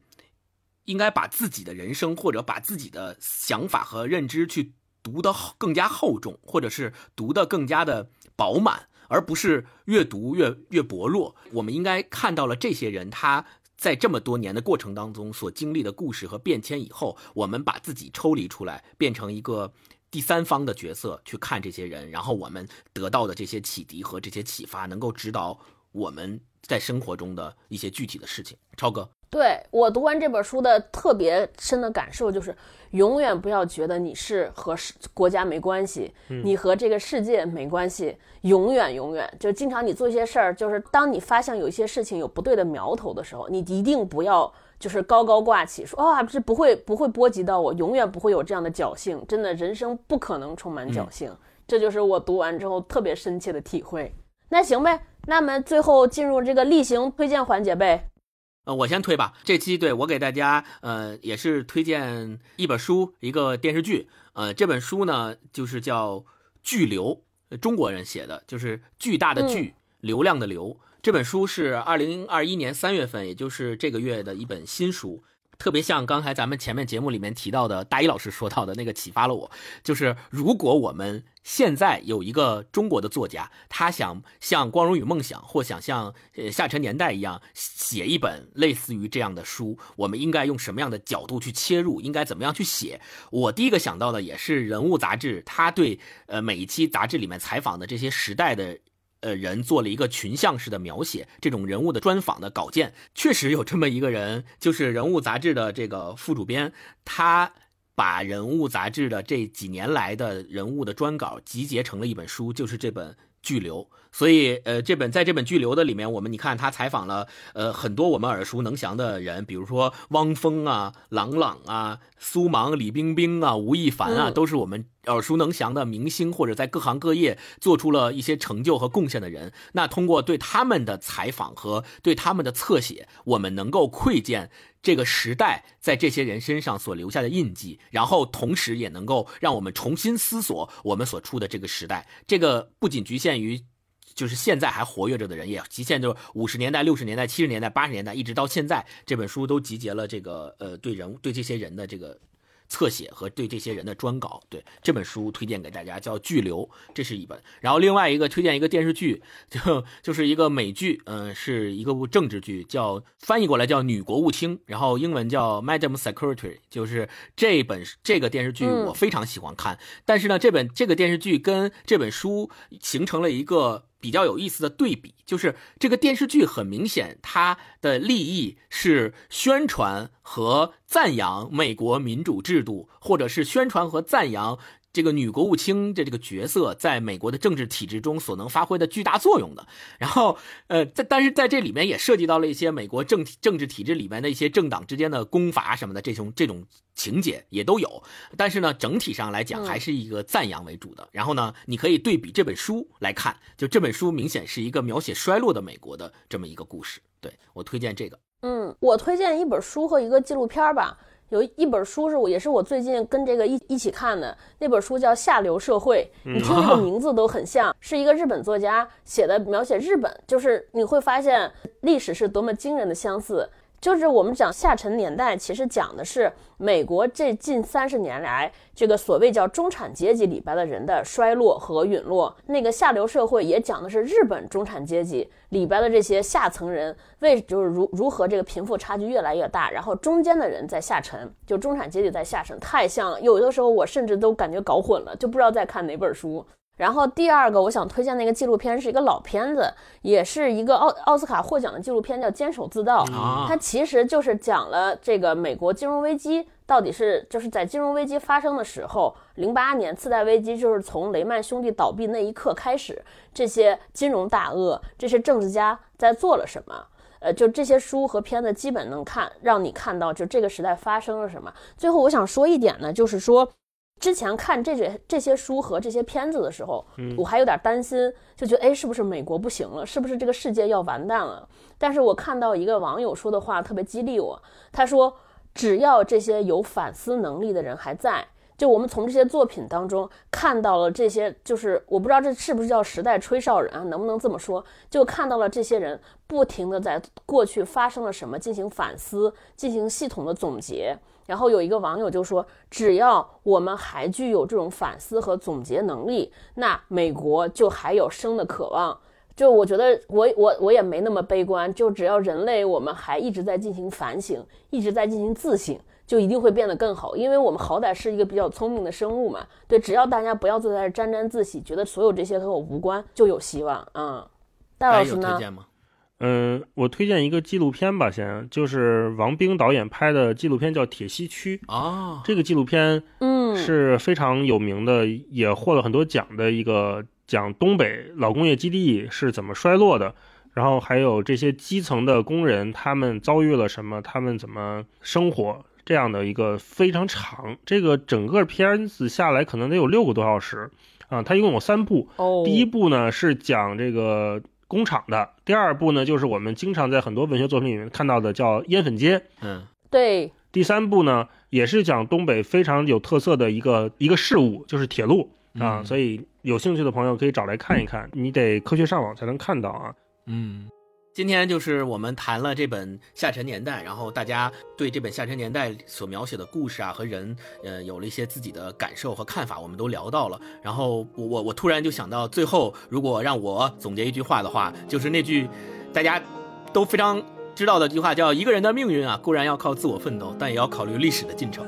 应该把自己的人生或者把自己的想法和认知去读得更加厚重，或者是读得更加的饱满，而不是越读越越薄弱。我们应该看到了这些人他在这么多年的过程当中所经历的故事和变迁以后，我们把自己抽离出来，变成一个第三方的角色去看这些人，然后我们得到的这些启迪和这些启发，能够指导我们在生活中的一些具体的事情。超哥，对我读完这本书的特别深的感受就是，永远不要觉得你是和国家没关系，你和这个世界没关系，永远永远就经常你做一些事儿，就是当你发现有一些事情有不对的苗头的时候，你一定不要就是高高挂起，说啊这不会不会波及到我，永远不会有这样的侥幸，真的人生不可能充满侥幸，这就是我读完之后特别深切的体会。那行呗，那么最后进入这个例行推荐环节呗。呃，我先推吧。这期对我给大家，呃，也是推荐一本书，一个电视剧。呃，这本书呢，就是叫《巨流》，中国人写的，就是巨大的巨，流量的流。这本书是二零二一年三月份，也就是这个月的一本新书。特别像刚才咱们前面节目里面提到的大一老师说到的那个启发了我，就是如果我们现在有一个中国的作家，他想像《光荣与梦想》或想像呃《下沉年代》一样写一本类似于这样的书，我们应该用什么样的角度去切入？应该怎么样去写？我第一个想到的也是《人物》杂志，他对呃每一期杂志里面采访的这些时代的。呃，人做了一个群像式的描写，这种人物的专访的稿件，确实有这么一个人，就是《人物》杂志的这个副主编，他把《人物》杂志的这几年来的人物的专稿集结成了一本书，就是这本《巨流》。所以，呃，这本在这本巨流的里面，我们你看他采访了，呃，很多我们耳熟能详的人，比如说汪峰啊、郎朗啊、苏芒、李冰冰啊、吴亦凡啊，都是我们耳熟能详的明星，或者在各行各业做出了一些成就和贡献的人。那通过对他们的采访和对他们的侧写，我们能够窥见这个时代在这些人身上所留下的印记，然后同时也能够让我们重新思索我们所处的这个时代。这个不仅局限于。就是现在还活跃着的人，也极限就是五十年代、六十年代、七十年代、八十年代，一直到现在，这本书都集结了这个呃对人对这些人的这个。侧写和对这些人的专稿，对这本书推荐给大家，叫《巨流》，这是一本。然后另外一个推荐一个电视剧，就就是一个美剧，嗯，是一个部政治剧，叫翻译过来叫《女国务卿》，然后英文叫《Madam Secretary》。就是这本这个电视剧我非常喜欢看，但是呢，这本这个电视剧跟这本书形成了一个。比较有意思的对比，就是这个电视剧很明显，它的利益是宣传和赞扬美国民主制度，或者是宣传和赞扬。这个女国务卿的这个角色，在美国的政治体制中所能发挥的巨大作用的。然后，呃，在但是在这里面也涉及到了一些美国政政治体制里面的一些政党之间的攻伐什么的这种这种情节也都有。但是呢，整体上来讲还是一个赞扬为主的。然后呢，你可以对比这本书来看，就这本书明显是一个描写衰落的美国的这么一个故事。对我推荐这个。嗯，我推荐一本书和一个纪录片吧。有一本书是我也是我最近跟这个一一起看的那本书叫《下流社会》，你听这个 名字都很像是一个日本作家写的，描写日本，就是你会发现历史是多么惊人的相似。就是我们讲下沉年代，其实讲的是美国这近三十年来这个所谓叫中产阶级里边的人的衰落和陨落。那个下流社会也讲的是日本中产阶级里边的这些下层人为就是如如何这个贫富差距越来越大，然后中间的人在下沉，就中产阶级在下沉，太像了有的时候我甚至都感觉搞混了，就不知道在看哪本书。然后第二个我想推荐那个纪录片是一个老片子，也是一个奥奥斯卡获奖的纪录片，叫《坚守自盗》。它其实就是讲了这个美国金融危机到底是就是在金融危机发生的时候，零八年次贷危机就是从雷曼兄弟倒闭那一刻开始，这些金融大鳄、这些政治家在做了什么？呃，就这些书和片子基本能看，让你看到就这个时代发生了什么。最后我想说一点呢，就是说。之前看这些这些书和这些片子的时候，我还有点担心，就觉得哎，是不是美国不行了？是不是这个世界要完蛋了？但是我看到一个网友说的话特别激励我，他说，只要这些有反思能力的人还在，就我们从这些作品当中看到了这些，就是我不知道这是不是叫时代吹哨人啊，能不能这么说？就看到了这些人不停的在过去发生了什么进行反思，进行系统的总结。然后有一个网友就说：“只要我们还具有这种反思和总结能力，那美国就还有生的渴望。”就我觉得，我我我也没那么悲观。就只要人类我们还一直在进行反省，一直在进行自省，就一定会变得更好。因为我们好歹是一个比较聪明的生物嘛。对，只要大家不要坐在这沾沾自喜，觉得所有这些和我无关，就有希望。嗯，戴老师呢？嗯，我推荐一个纪录片吧，先就是王冰导演拍的纪录片，叫《铁西区》啊。这个纪录片，嗯，是非常有名的，也获了很多奖的一个讲东北老工业基地是怎么衰落的，然后还有这些基层的工人他们遭遇了什么，他们怎么生活这样的一个非常长。这个整个片子下来可能得有六个多小时啊，它一共有三部。哦，第一部呢是讲这个。工厂的第二部呢，就是我们经常在很多文学作品里面看到的，叫烟粉街。嗯，对。第三部呢，也是讲东北非常有特色的一个一个事物，就是铁路啊。所以有兴趣的朋友可以找来看一看，你得科学上网才能看到啊。嗯。今天就是我们谈了这本《下沉年代》，然后大家对这本《下沉年代》所描写的故事啊和人，呃，有了一些自己的感受和看法，我们都聊到了。然后我我我突然就想到，最后如果让我总结一句话的话，就是那句大家都非常。知道的一句话叫“一个人的命运啊，固然要靠自我奋斗，但也要考虑历史的进程。”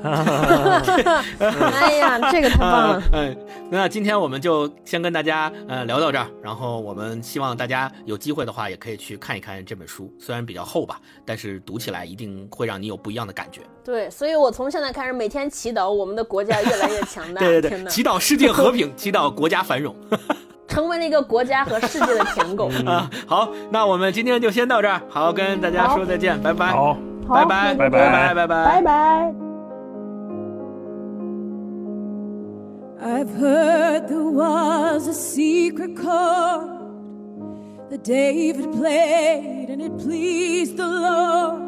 哎呀，这个太棒了！嗯，那今天我们就先跟大家呃聊到这儿，然后我们希望大家有机会的话，也可以去看一看这本书，虽然比较厚吧，但是读起来一定会让你有不一样的感觉。对，所以我从现在开始每天祈祷我们的国家越来越强大。对对对，祈祷世界和平，祈祷国家繁荣。成为了一个国家和世界的舔狗啊！好，那我们今天就先到这儿，好，跟大家说再见，拜拜，好，拜拜，拜拜，拜拜，拜拜。I've heard there was a secret chord that David played and it pleased the Lord.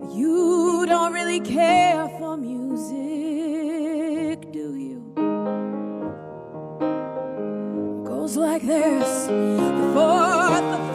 But you don't really care for music, like this. Fourth, the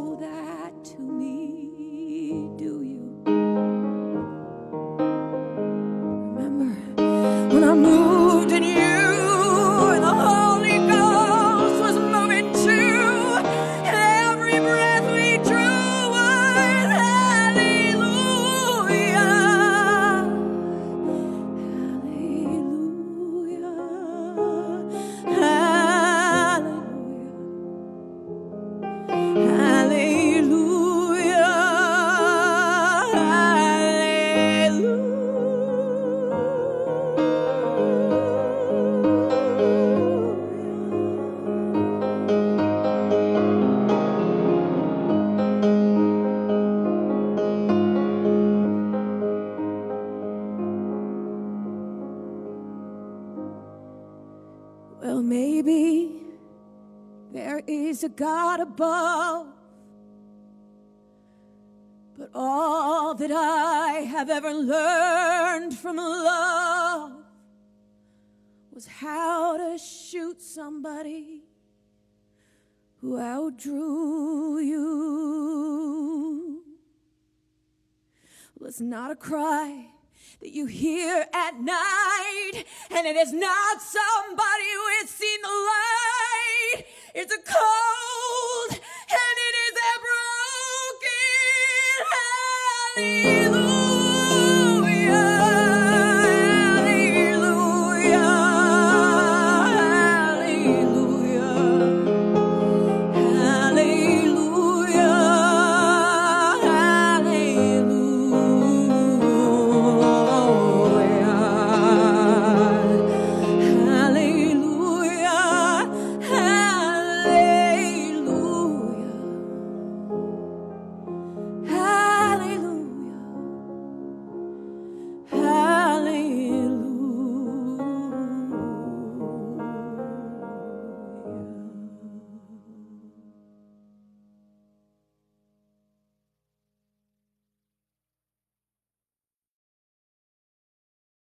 that. Above. But all that I have ever learned from love was how to shoot somebody who outdrew you. Well, it's not a cry that you hear at night, and it is not somebody who has seen the light. It's a cold